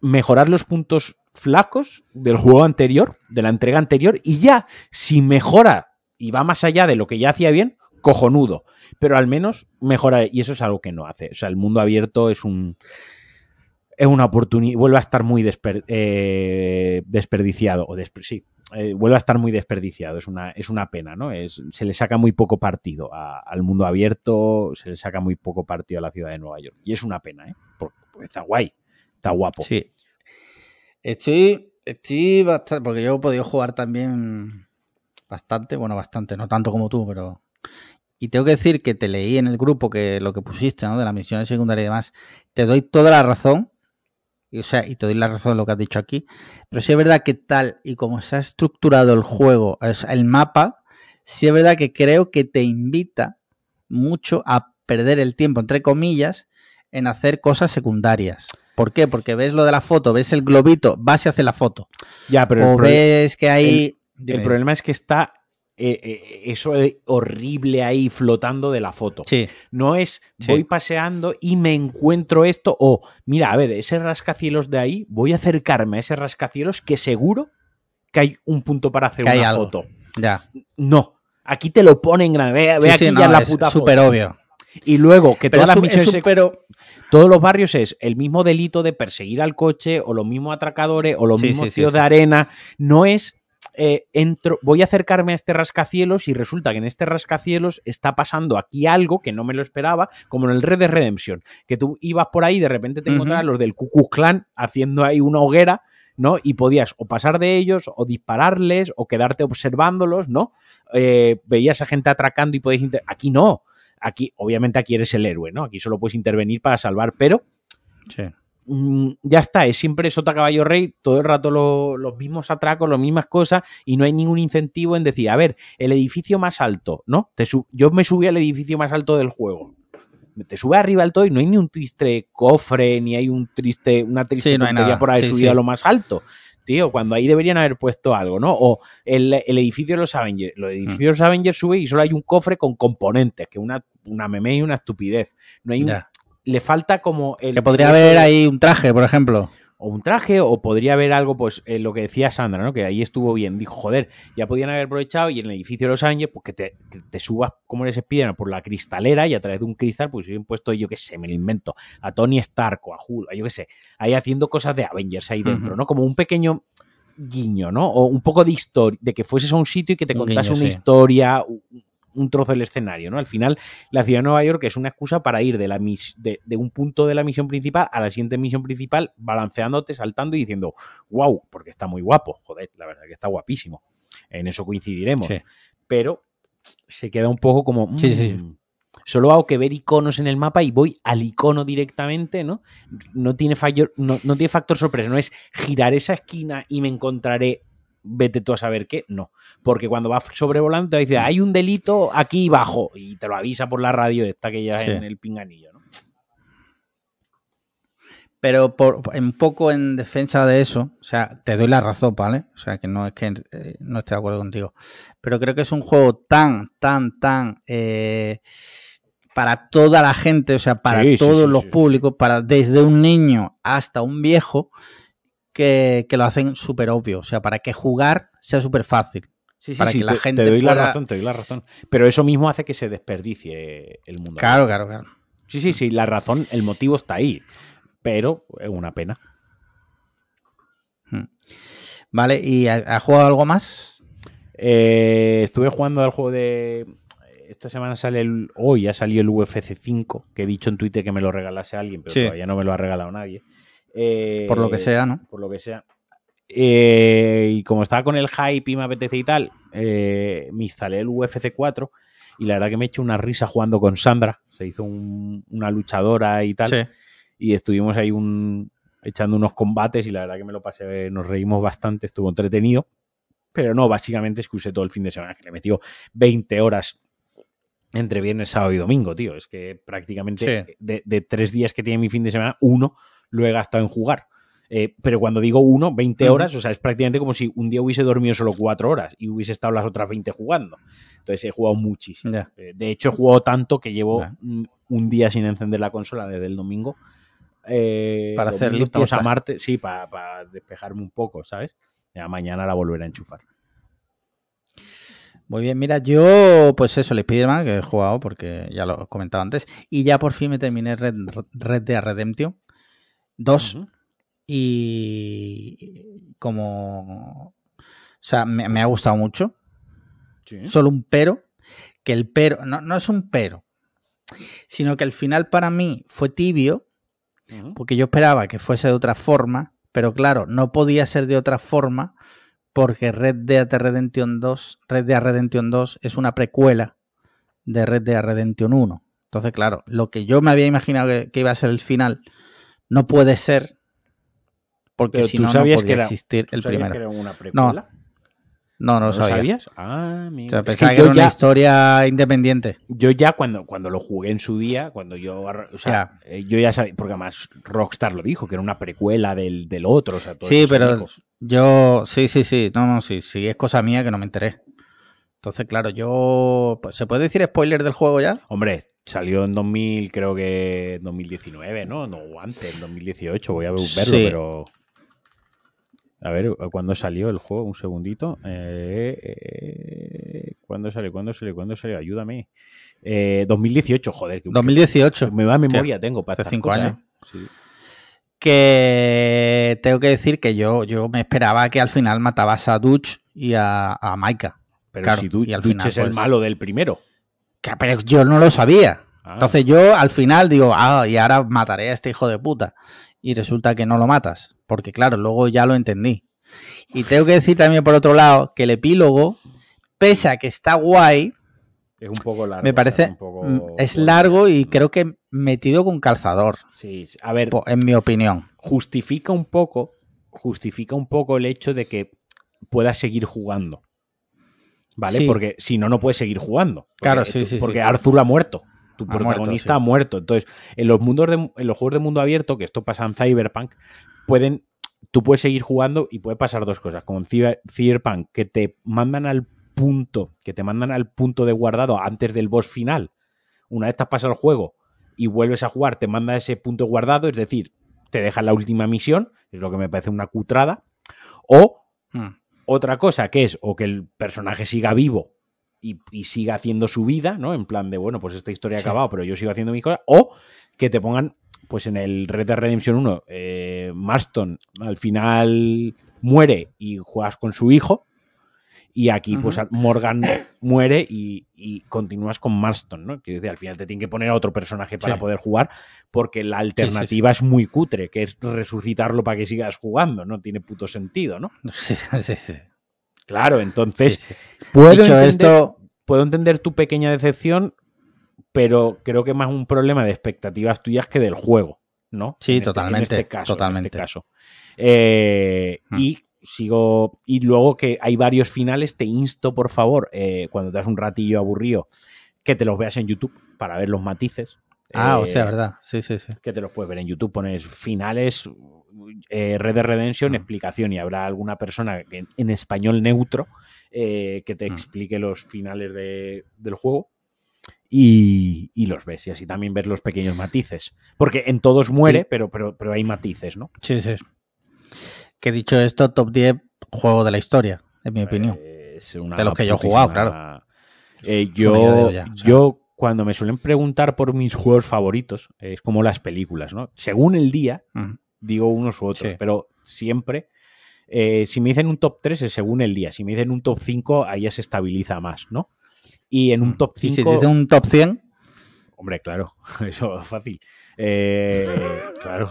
S2: mejorar los puntos flacos del juego anterior, de la entrega anterior, y ya, si mejora y va más allá de lo que ya hacía bien, cojonudo. Pero al menos mejora, y eso es algo que no hace. O sea, el mundo abierto es un. Es una oportunidad. Vuelve a estar muy desper- eh, desperdiciado. O desper- sí, eh, vuelve a estar muy desperdiciado. Es una, es una pena, ¿no? Es, se le saca muy poco partido a- al mundo abierto, se le saca muy poco partido a la ciudad de Nueva York. Y es una pena, ¿eh? Porque, porque está guay, está guapo.
S1: Sí. Estoy, estoy bastante, porque yo he podido jugar también bastante, bueno, bastante, no tanto como tú, pero... Y tengo que decir que te leí en el grupo que lo que pusiste, ¿no? De las misiones secundarias y demás. Te doy toda la razón. Y, o sea, y te doy la razón de lo que has dicho aquí. Pero sí es verdad que tal y como se ha estructurado el juego, el mapa, sí es verdad que creo que te invita mucho a perder el tiempo, entre comillas, en hacer cosas secundarias. ¿Por qué? Porque ves lo de la foto, ves el globito, vas y haces la foto.
S2: Ya, pero
S1: o ves que hay...
S2: El, problema es que está eh, eh, eso horrible ahí flotando de la foto.
S1: Sí.
S2: No es voy paseando y me encuentro esto o mira, a ver, ese rascacielos de ahí, voy a acercarme a ese rascacielos que seguro que hay un punto para hacer una foto.
S1: Ya.
S2: No, aquí te lo ponen grande. Ve, ve aquí ya la puta
S1: súper obvio.
S2: Y luego que todas las misiones todos los barrios es el mismo delito de perseguir al coche o los mismos atracadores o los mismos tíos de arena. No es eh, entro, voy a acercarme a este rascacielos y resulta que en este rascacielos está pasando aquí algo que no me lo esperaba, como en el Red de Redemption, que tú ibas por ahí y de repente te encontrabas los del Ku Klux Klan haciendo ahí una hoguera, ¿no? Y podías o pasar de ellos, o dispararles, o quedarte observándolos, ¿no? Eh, veías a gente atracando y podéis... Aquí no. Aquí, obviamente, aquí eres el héroe, ¿no? Aquí solo puedes intervenir para salvar, pero...
S1: Sí.
S2: Mm, ya está, es siempre sota caballo rey, todo el rato los mismos atracos, las mismas cosas, y no hay ningún incentivo en decir, a ver, el edificio más alto, ¿no? Te yo me subí al edificio más alto del juego. Te sube arriba al todo y no hay ni un triste cofre, ni hay un triste, una triste por haber subido a lo más alto. Tío, cuando ahí deberían haber puesto algo, ¿no? O el, edificio de los Avengers. Los edificios de los Avengers sube y solo hay un cofre con componentes, que una, una meme y una estupidez. No hay un, le falta como el.
S1: Que podría haber ahí un traje, por ejemplo.
S2: O un traje, o podría haber algo, pues eh, lo que decía Sandra, ¿no? Que ahí estuvo bien. Dijo, joder, ya podían haber aprovechado y en el edificio de Los Ángeles, pues que te, te subas como les Spiderman por la cristalera y a través de un cristal, pues han puesto, yo qué sé, me lo invento, a Tony Stark o a Hulk, yo qué sé, ahí haciendo cosas de Avengers ahí dentro, ¿no? Como un pequeño guiño, ¿no? O un poco de historia, de que fueses a un sitio y que te contase una historia, un trozo del escenario, ¿no? Al final, la ciudad de Nueva York es una excusa para ir de, la de, un punto de la misión principal a la siguiente misión principal, balanceándote, saltando y diciendo, wow, porque está muy guapo, joder, la verdad que está guapísimo. En eso coincidiremos. Pero se queda un poco como...
S1: Mm,
S2: solo hago que ver iconos en el mapa y voy al icono directamente, ¿no? No tiene, fallo, no, no tiene factor sorpresa, no es girar esa esquina y me encontraré vete tú a saber qué, no. Porque cuando vas sobrevolando te dice, hay un delito aquí bajo y te lo avisa por la radio esta que ya en el pinganillo, ¿no?
S1: Pero por, un poco en defensa de eso, o sea, te doy la razón, ¿vale? O sea, que no es que eh, no esté de acuerdo contigo. Pero creo que es un juego tan, tan, tan... Eh, para toda la gente, o sea, para todos los públicos, para desde un niño hasta un viejo, que, lo hacen súper obvio. O sea, para que jugar sea súper fácil.
S2: Sí, sí,
S1: para
S2: que
S1: la
S2: te,
S1: gente
S2: te doy la razón, te doy la razón. Pero eso mismo hace que se desperdicie el mundo.
S1: Claro, claro, claro.
S2: Sí, sí, sí, la razón, el motivo está ahí. Pero es una pena.
S1: Hmm. Vale, ¿y ha jugado algo más?
S2: Eh, estuve jugando al juego de. Esta semana sale el. Hoy ya salió el UFC 5, que he dicho en Twitter que me lo regalase alguien, pero todavía no me lo ha regalado nadie
S1: por lo que sea, ¿no?
S2: Por lo que sea. Eh, y como estaba con el hype y me apetece y tal, eh, me instalé el UFC 4 y la verdad que me he hecho una risa jugando con Sandra. Se hizo una luchadora y tal. Y estuvimos ahí un, echando unos combates y la verdad que me lo pasé, nos reímos bastante, estuvo entretenido. Pero no, básicamente es que usé todo el fin de semana, que le metió 20 horas entre viernes, sábado y domingo, tío. Es que prácticamente de, de, tres días que tiene mi fin de semana, uno lo he gastado en jugar. Eh, pero cuando digo uno, 20 horas, o sea, es prácticamente como si un día hubiese dormido solo cuatro horas y hubiese estado las otras 20 jugando. Entonces he jugado muchísimo. Eh, de hecho, he jugado tanto que llevo un día sin encender la consola desde el domingo.
S1: Eh, para hacer
S2: limpieza. a Marte, sí, para, despejarme un poco, ¿sabes? Ya mañana la volveré a enchufar.
S1: Muy bien, mira, yo, pues eso, el Spider-Man que he jugado porque ya lo he comentado antes. Y ya por fin me terminé Red, Red Dead Redemption Dos. Y como... O sea, me, ha gustado mucho. Solo un pero. Que el pero... No, no es un pero. Sino que al final para mí fue tibio. Porque yo esperaba que fuese de otra forma. Pero claro, no podía ser de otra forma. Porque Red Dead Redemption 2, Red Dead Redemption 2 es una precuela de Red Dead Redemption 1. Entonces, claro, lo que yo me había imaginado que iba a ser el final no puede ser porque si no, no podía existir el primero.
S2: Que era una precuela?
S1: No, no lo
S2: ¿No
S1: sabía.
S2: sabías? Ah,
S1: O sea,
S2: Es que
S1: pensaba que, era una
S2: ya-
S1: historia independiente.
S2: Yo ya cuando, cuando lo jugué en su día, cuando yo, o sea, eh, yo ya sabía, porque además Rockstar lo dijo, que era una precuela del, del otro, o sea, todo
S1: Sí, pero yo, sí, sí, sí, no, no, sí, sí, es cosa mía que no me enteré. Entonces, claro, yo, pues, ¿se puede decir spoiler del juego ya?
S2: Hombre, salió en 2000, creo que 2019, ¿no? No, antes, en 2018, voy a verlo,
S1: Sí.
S2: pero... A ver, ¿cuándo salió el juego? Un segundito. Eh, eh, ¿Cuándo salió? ¿Cuándo salió? ¿Cuándo salió? Ayúdame. Eh, 2018, joder. Que,
S1: 2018.
S2: que me da memoria tengo para
S1: hace cinco
S2: cosas,
S1: años.
S2: ¿eh? Sí.
S1: Que tengo que decir que yo, yo me esperaba que al final matabas a Dutch y a, a Maika.
S2: Pero
S1: Claro,
S2: si tú,
S1: y al
S2: Dutch
S1: final,
S2: es el
S1: pues-
S2: malo del primero.
S1: Que- Pero yo no lo sabía.
S2: Ah.
S1: Entonces yo al final digo, ah, y ahora mataré a este hijo de puta. Y resulta que no lo matas. Porque claro, luego ya lo entendí. Y tengo que decir también por otro lado que el epílogo, pese a que está guay,
S2: Es un poco largo.
S1: me parece
S2: un poco
S1: es largo y creo que metido con calzador,
S2: Sí, sí. a ver,
S1: en mi opinión.
S2: justifica un poco, justifica un poco el hecho de que puedas seguir jugando. ¿Vale?
S1: Sí.
S2: Porque si no, no puedes seguir jugando. Porque
S1: Claro, sí,
S2: tú-
S1: sí,
S2: Porque
S1: sí.
S2: Arthur ha muerto. Tu
S1: Ha
S2: protagonista
S1: muerto, sí.
S2: ha muerto. Entonces, en los mundos de, en los juegos de mundo abierto, que esto pasa en Cyberpunk, pueden. Tú puedes seguir jugando y puede pasar dos cosas. Como en Cyber- Cyberpunk, que te mandan al punto, que te mandan al punto de guardado antes del boss final. Una vez te has pasado el juego y vuelves a jugar, te manda ese punto guardado, es decir, te deja la última misión, es lo que me parece una cutrada. O
S1: Mm.
S2: Otra cosa que es o que el personaje siga vivo y, y siga haciendo su vida, ¿no? En plan de, bueno, pues esta historia ha
S1: Sí.
S2: acabado, pero yo sigo haciendo mi cosa. O que te pongan, pues en el Red Dead Redemption 1, eh, Marston al final muere y juegas con su hijo. Y aquí, pues. Morgan muere y, y continúas con Marston, ¿no? Quiero decir, al final te tienen que poner a otro personaje para
S1: Sí.
S2: poder jugar, porque la alternativa es muy cutre, que es resucitarlo para que sigas jugando, no tiene puto sentido, ¿no?
S1: Sí, sí, sí.
S2: Claro, entonces puedo,
S1: Dicho
S2: entender,
S1: esto,
S2: puedo entender tu pequeña decepción, pero creo que más un problema de expectativas tuyas que del juego, ¿no?
S1: Sí,
S2: En este-
S1: totalmente,
S2: En este caso,
S1: totalmente.
S2: En este caso. Eh,
S1: Hmm.
S2: Y sigo. Y luego que hay varios finales, te insto, por favor, eh, cuando te das un ratillo aburrido, que te los veas en YouTube para ver los matices.
S1: ah, o
S2: Eh,
S1: sea, verdad, sí, sí, sí.
S2: que te los puedes ver en YouTube, pones finales, eh, Red Dead Redemption,
S1: Mm.
S2: explicación, y habrá alguna persona que, en español neutro eh, que te
S1: Mm.
S2: explique los finales de- del juego. Y, y los ves, y así también ver los pequeños matices. Porque en todos muere,
S1: Sí.
S2: pero, pero, pero hay matices, ¿no?
S1: Sí, sí. Que dicho esto, top 10 juego de la historia, en mi opinión.
S2: Es una
S1: De los que yo he jugado,
S2: putísima- Eh, yo,
S1: o sea.
S2: yo, cuando me suelen preguntar por mis juegos favoritos, es como las películas, ¿no? Según el día,
S1: Mm.
S2: digo unos u otros,
S1: Sí.
S2: pero siempre, eh, si me dicen un top 3 es según el día, si me dicen un top 5, ahí ya se estabiliza más, ¿no? Y en un top
S1: Mm. Y
S2: 5...
S1: si te dice un top 100,
S2: Hombre, claro, eso es fácil. Eh, claro.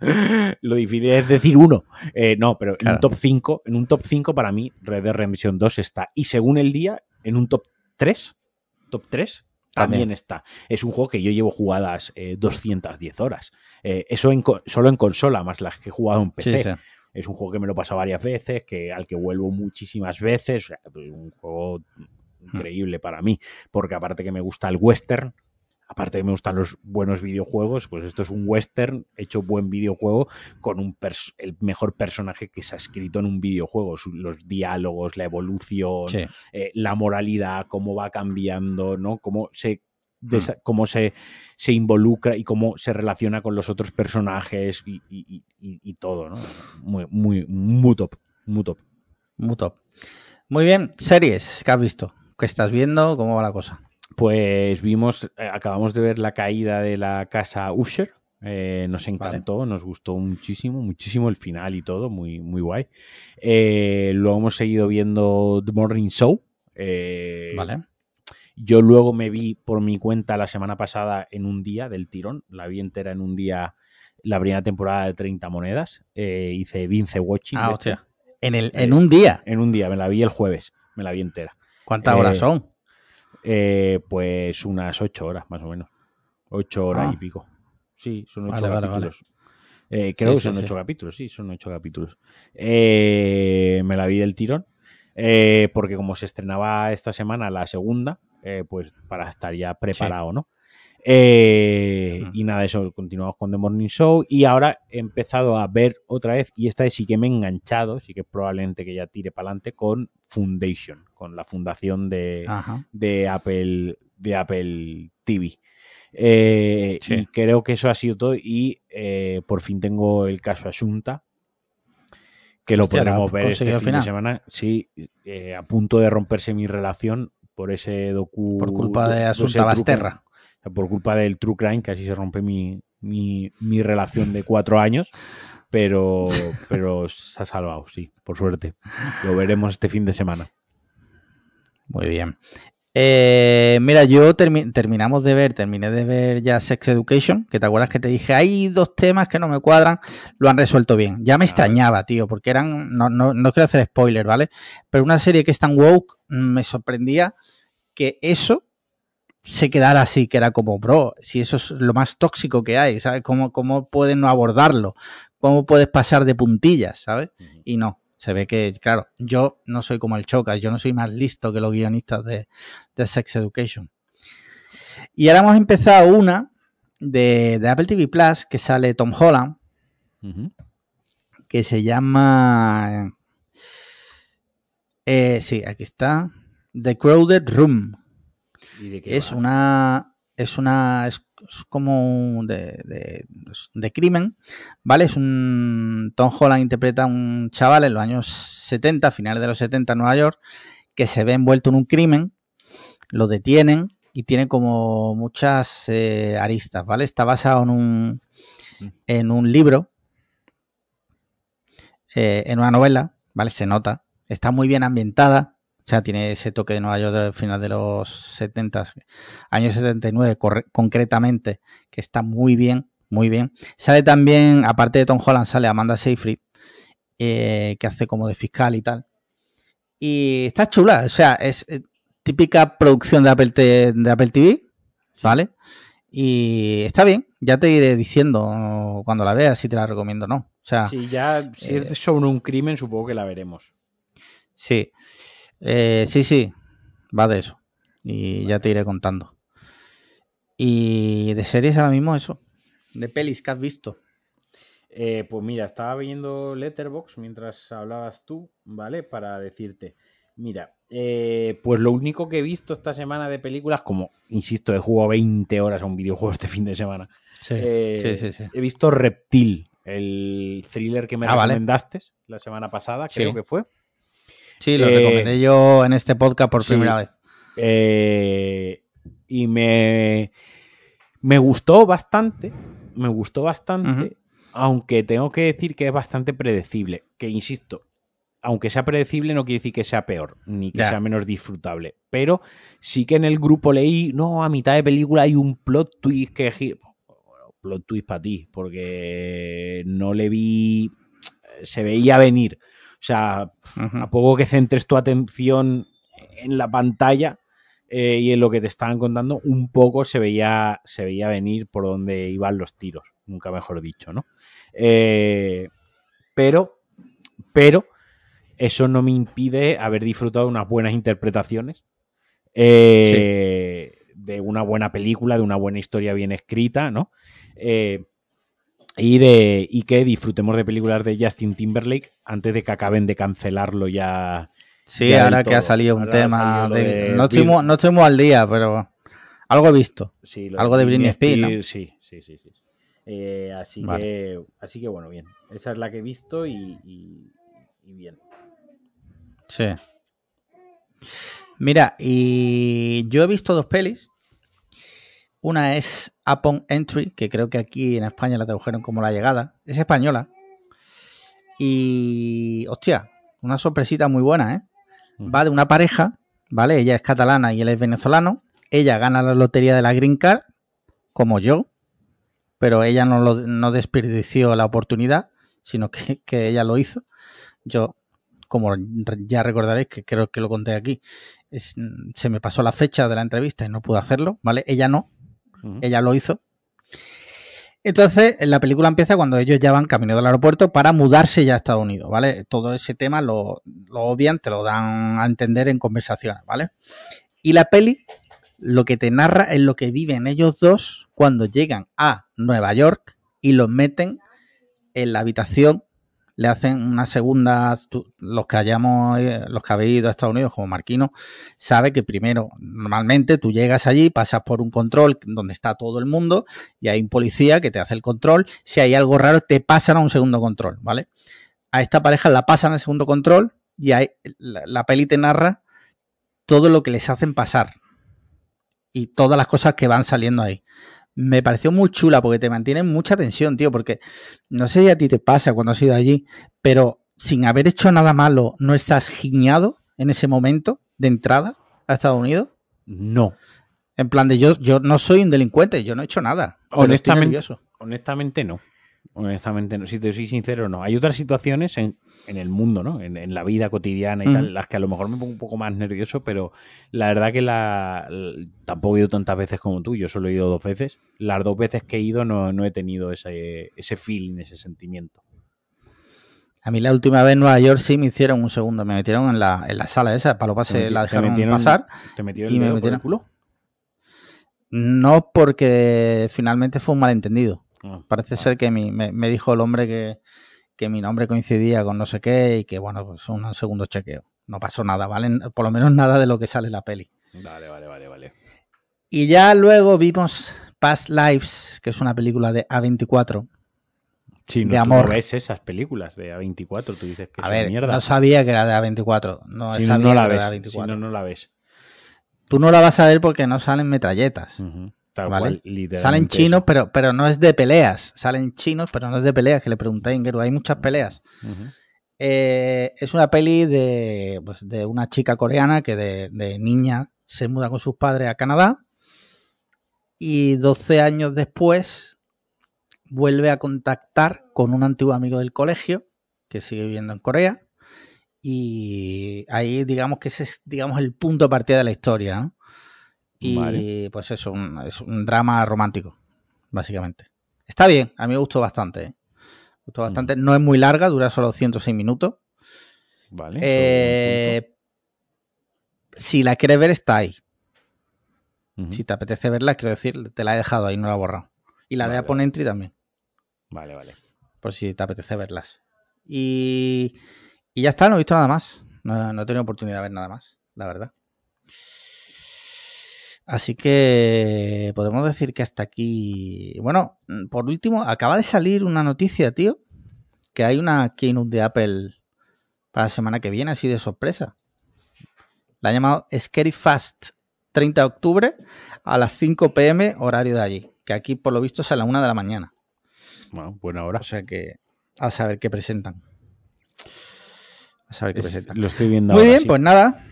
S2: Lo difícil es decir uno. Eh, no, pero en un top 5, en un top 5 para mí Red Dead Redemption 2 está. Y según el día, en un top 3, top 3, también,
S1: También.
S2: está. Es un juego que yo llevo jugadas eh, 210 horas. Eh, eso en solo en consola, más las que he jugado en PC.
S1: sí, sí.
S2: Es un juego que me lo he pasado varias veces, que, al que vuelvo muchísimas veces. O sea, un juego increíble para mí, porque aparte que me gusta el western, aparte que me gustan los buenos videojuegos, pues esto es un western hecho buen videojuego con un el mejor personaje que se ha escrito en un videojuego, los diálogos, la evolución,
S1: Sí.
S2: eh, la moralidad, cómo va cambiando, ¿no? Cómo se desa- cómo se, se involucra y cómo se relaciona con los otros personajes y, y- y- y todo, ¿no? Muy, muy, muy top, muy top.
S1: Muy top. Muy bien, series que has visto. ¿Qué estás viendo? ¿Cómo va la cosa?
S2: Pues vimos, eh, acabamos de ver la caída de la casa Usher. eh, nos encantó, nos gustó muchísimo, muchísimo el final y todo, muy, muy guay. Eh, luego hemos seguido viendo The Morning Show. eh,
S1: Vale.
S2: Yo luego me vi por mi cuenta la semana pasada en un día del tirón, la vi entera en un día, la primera temporada de 30 monedas. hice Vince Watching.
S1: Ah, hostia. En, el, en un día.
S2: En un día, me la vi el jueves, me la vi entera.
S1: ¿Cuántas horas son?
S2: Eh, pues unas ocho horas, más o menos. Ocho horas
S1: Ah.
S2: y pico. Sí, son ocho
S1: Vale, vale,
S2: capítulos. Eh, creo
S1: Sí,
S2: que son
S1: sí.
S2: ocho capítulos, sí, son ocho capítulos. Eh, me la vi del tirón. Eh, porque como se estrenaba esta semana la segunda, eh, pues para estar ya preparado, ¿no? Eh. Y nada, eso, continuamos con The Morning Show. Y ahora he empezado a ver otra vez, y esta vez sí que me he enganchado, sí que probablemente que ya tire para adelante con Foundation, con la fundación de, de Apple, de Apple TV. Eh,
S1: Sí.
S2: Y creo que eso ha sido todo. Y eh, por fin tengo el caso Asunta, que lo
S1: Hostia, ¿lo
S2: podremos ver este fin
S1: final?
S2: de semana. Sí, a punto de romperse mi relación por ese docu.
S1: Por culpa de Asunta Basterra.
S2: Por culpa del True Crime, casi se rompe mi, mi, mi relación de cuatro años. Pero, pero se ha salvado, sí, por suerte. Lo veremos este fin de semana.
S1: Muy bien. Eh, mira, yo termi- terminamos de ver, terminé de ver ya Sex Education, que te acuerdas que te dije, hay dos temas que no me cuadran, lo han resuelto bien. Ya me extrañaba, tío, porque eran, no, no, no quiero hacer spoiler, ¿vale? Pero una serie que es tan woke, me sorprendía que eso se quedara así, que era como, bro, si eso es lo más tóxico que hay, ¿sabes? ¿Cómo, cómo puedes no abordarlo? ¿Cómo puedes pasar de puntillas, ¿sabes? Y no, se ve que, claro, yo no soy como el Chocas, yo no soy más listo que los guionistas de, de Sex Education. Y ahora hemos empezado una de, de Apple TV Plus que sale Tom Holland, que se llama. Eh, sí, aquí está. The Crowded Room.
S2: ¿Y de qué
S1: Es
S2: va?
S1: una. Es una. Es, como de, de, de crimen, ¿vale? Es un. Tom Holland interpreta a un chaval en los años 70, finales de los 70 en Nueva York, que se ve envuelto en un crimen, lo detienen y tiene como muchas eh, aristas, ¿vale? Está basado en un, en un libro, eh, en una novela, ¿vale? Se nota. Está muy bien ambientada. O sea, tiene ese toque de Nueva York del final de los 70, años 79 corre- concretamente, que está muy bien, muy bien. Sale también, aparte de Tom Holland, sale Amanda Seyfried, eh, que hace como de fiscal y tal. Y está chula, o sea, es eh, típica producción de Apple, de Apple TV, ¿vale? Y está bien, ya te iré diciendo cuando la veas si te la recomiendo o no. O sea,
S2: Sí, ya, si
S1: eh,
S2: es sobre un crimen, supongo que la veremos.
S1: Sí. Eh, sí, sí. Va de eso. Y ya te iré contando. Y de series ahora mismo eso. De pelis que has visto.
S2: Eh, pues mira, estaba viendo Letterbox mientras hablabas tú, ¿vale? Para decirte, mira, eh, pues lo único que he visto esta semana de películas, como, insisto, he jugado 20 horas a un videojuego este fin de semana,
S1: Sí,
S2: eh,
S1: sí, sí, sí.
S2: he visto Reptil, el thriller que me
S1: Ah, vale.
S2: recomendaste la semana pasada, creo
S1: Sí.
S2: que fue.
S1: Sí, lo
S2: Eh,
S1: recomendé yo en este podcast por
S2: sí.
S1: primera vez.
S2: Eh, y me, me gustó bastante, me gustó bastante, aunque tengo que decir que es bastante predecible, que insisto, aunque sea predecible no quiere decir que sea peor, ni que sea menos disfrutable, pero sí que en el grupo leí, no, a mitad de película hay un plot twist que... gi-". Bueno, plot twist para ti, porque no le vi, se veía venir. O sea, a poco que centres tu atención en la pantalla eh, y en lo que te estaban contando, un poco se veía, se veía venir por donde iban los tiros, nunca mejor dicho, ¿no? Eh, pero, pero, eso no me impide haber disfrutado de unas buenas interpretaciones, eh, de una buena película, de una buena historia bien escrita, ¿no? Eh, y, de, y que disfrutemos de películas de Justin Timberlake antes de que acaben de cancelarlo ya.
S1: Sí,
S2: ya
S1: ahora que ha salido un
S2: Ahora
S1: tema.
S2: salido lo
S1: de-
S2: de
S1: no, estoy no estoy muy al día, pero algo he visto.
S2: Sí,
S1: Algo de Britney Spears, ¿no?
S2: Sí, sí, sí. sí. Eh, así,
S1: Vale.
S2: que, así que bueno, bien. Esa es la que he visto y, y- y bien.
S1: Sí. Mira, y yo he visto dos pelis. Una es Upon Entry, que creo que aquí en España la tradujeron como La Llegada. Es española. Y, hostia, una sorpresita muy buena, ¿eh? Va de una pareja, ¿vale? Ella es catalana y él es venezolano. Ella gana la lotería de la Green Card, como yo, pero ella no, lo, no desperdició la oportunidad, sino que, que ella lo hizo. Yo, como ya recordaréis, que creo que lo conté aquí, es- se me pasó la fecha de la entrevista y no pude hacerlo, ¿vale? Ella no, Ella lo hizo. Entonces, la película empieza cuando ellos ya van camino del aeropuerto para mudarse ya a Estados Unidos, ¿vale? Todo ese tema lo, lo obvian, te lo dan a entender en conversaciones, ¿vale? Y la peli lo que te narra es lo que viven ellos dos cuando llegan a Nueva York y los meten en la habitación le hacen una segunda, los que hayamos, eh, los que habéis ido a Estados Unidos como Marquino, sabe que primero, normalmente tú llegas allí, pasas por un control donde está todo el mundo y hay un policía que te hace el control, si hay algo raro te pasan a un segundo control, ¿vale? A esta pareja la pasan al segundo control y hay, la, la peli te narra todo lo que les hacen pasar y todas las cosas que van saliendo ahí me pareció muy chula porque te mantiene mucha tensión, tío, porque no sé si a ti te pasa cuando has ido allí, pero sin haber hecho nada malo, ¿no estás giñado en ese momento de entrada a Estados Unidos?
S2: No.
S1: En plan de yo, yo no soy un delincuente, yo no he hecho nada.
S2: Honestamente, honestamente no. Honestamente, no. si te soy sincero, no. Hay otras situaciones en, el mundo, ¿no? En, la vida cotidiana y tal, las que a lo mejor me pongo un poco más nervioso, pero la verdad que la, tampoco he ido tantas veces como tú, yo solo he ido dos veces. Las dos veces que he ido no, no he tenido ese, ese feeling, ese sentimiento.
S1: A mí la última vez en Nueva York sí me hicieron un segundo, me metieron en la, en la sala esa, para lo pase, la dejaron pasar.
S2: ¿Te metieron y me metieron el culo?
S1: No, porque finalmente fue un malentendido. Ah, Parece ser que me, dijo el hombre que, mi nombre coincidía con no sé qué y que, bueno, pues un segundo chequeo. No pasó nada, ¿vale? Por lo menos nada de lo que sale en la peli.
S2: Vale, vale, vale, vale.
S1: Y ya luego vimos Past Lives, que es una película de A24.
S2: Sí, no, de amor. no ves esas películas de A24, tú dices que
S1: a ver, mierda. No sabía que era de A24. No,
S2: si no, la ves. Si no, no la ves.
S1: Tú no la vas a ver porque no salen metralletas. Salen chinos, pero, pero no es de peleas. Salen chinos, pero no es de peleas, que le pregunté a Ingeru. Hay muchas peleas. Eh, es una peli de, pues, de una chica coreana que de, niña se muda con sus padres a Canadá y 12 años después vuelve a contactar con un antiguo amigo del colegio que sigue viviendo en Corea y ahí digamos que ese es digamos el punto de partida de la historia, ¿no? Y pues eso, es un drama romántico, básicamente. Está bien, a mí me gustó bastante. ¿eh? gustó bastante. No es muy larga, dura solo 106 minutos.
S2: Vale.
S1: Eh, si la quieres ver, está ahí. Si te apetece verla, quiero decir, te la he dejado ahí, no la he borrado. Y la de Apple Entry también.
S2: Vale, vale.
S1: Por si te apetece verlas. Y, y ya está, no he visto nada más. No, no he tenido oportunidad de ver nada más, la verdad. Así que podemos decir que hasta aquí. Bueno, por último, acaba de salir una noticia, tío, que hay una keynote de Apple para la semana que viene, así de sorpresa. La han llamado Scary Fast 30 de octubre a las 5 pm, horario de allí. Que aquí, por lo visto, es a la 1 de la mañana.
S2: Bueno, buena hora.
S1: O sea que a saber qué presentan. A saber qué presentan.
S2: Lo estoy viendo
S1: Muy bien, pues nada.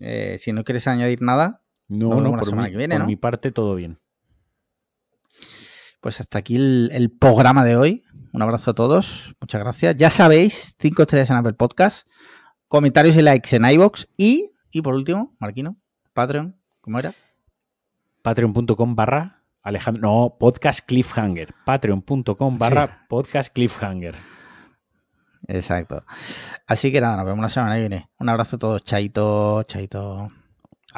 S1: Eh, si no quieres añadir nada,
S2: no, no, por, mi, viene, por mi parte todo bien.
S1: Pues hasta aquí el, programa de hoy. Un abrazo a todos. Muchas gracias. Ya sabéis, cinco estrellas en Apple Podcast, comentarios y likes en iBox y, y por último, Marquino, Patreon, ¿cómo era?
S2: Patreon.com barra Alejandro. No, podcast cliffhanger. Patreon.com barra podcast cliffhanger.
S1: Exacto. Así que nada, nos vemos la semana que viene. Un abrazo a todos. Chaito, chaito.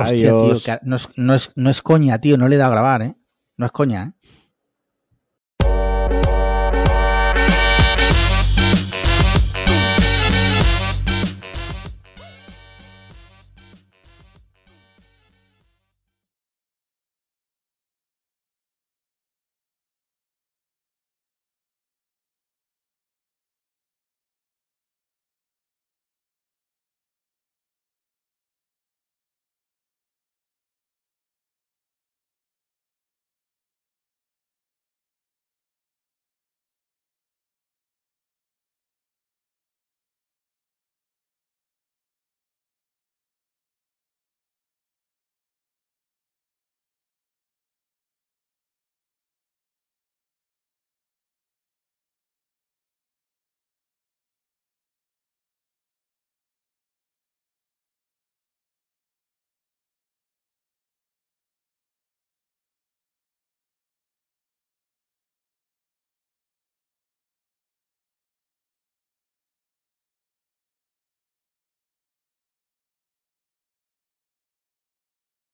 S1: Hostia, tío, no es, no, es, no es coña, tío, no le da a grabar, ¿eh? No es coña, ¿eh?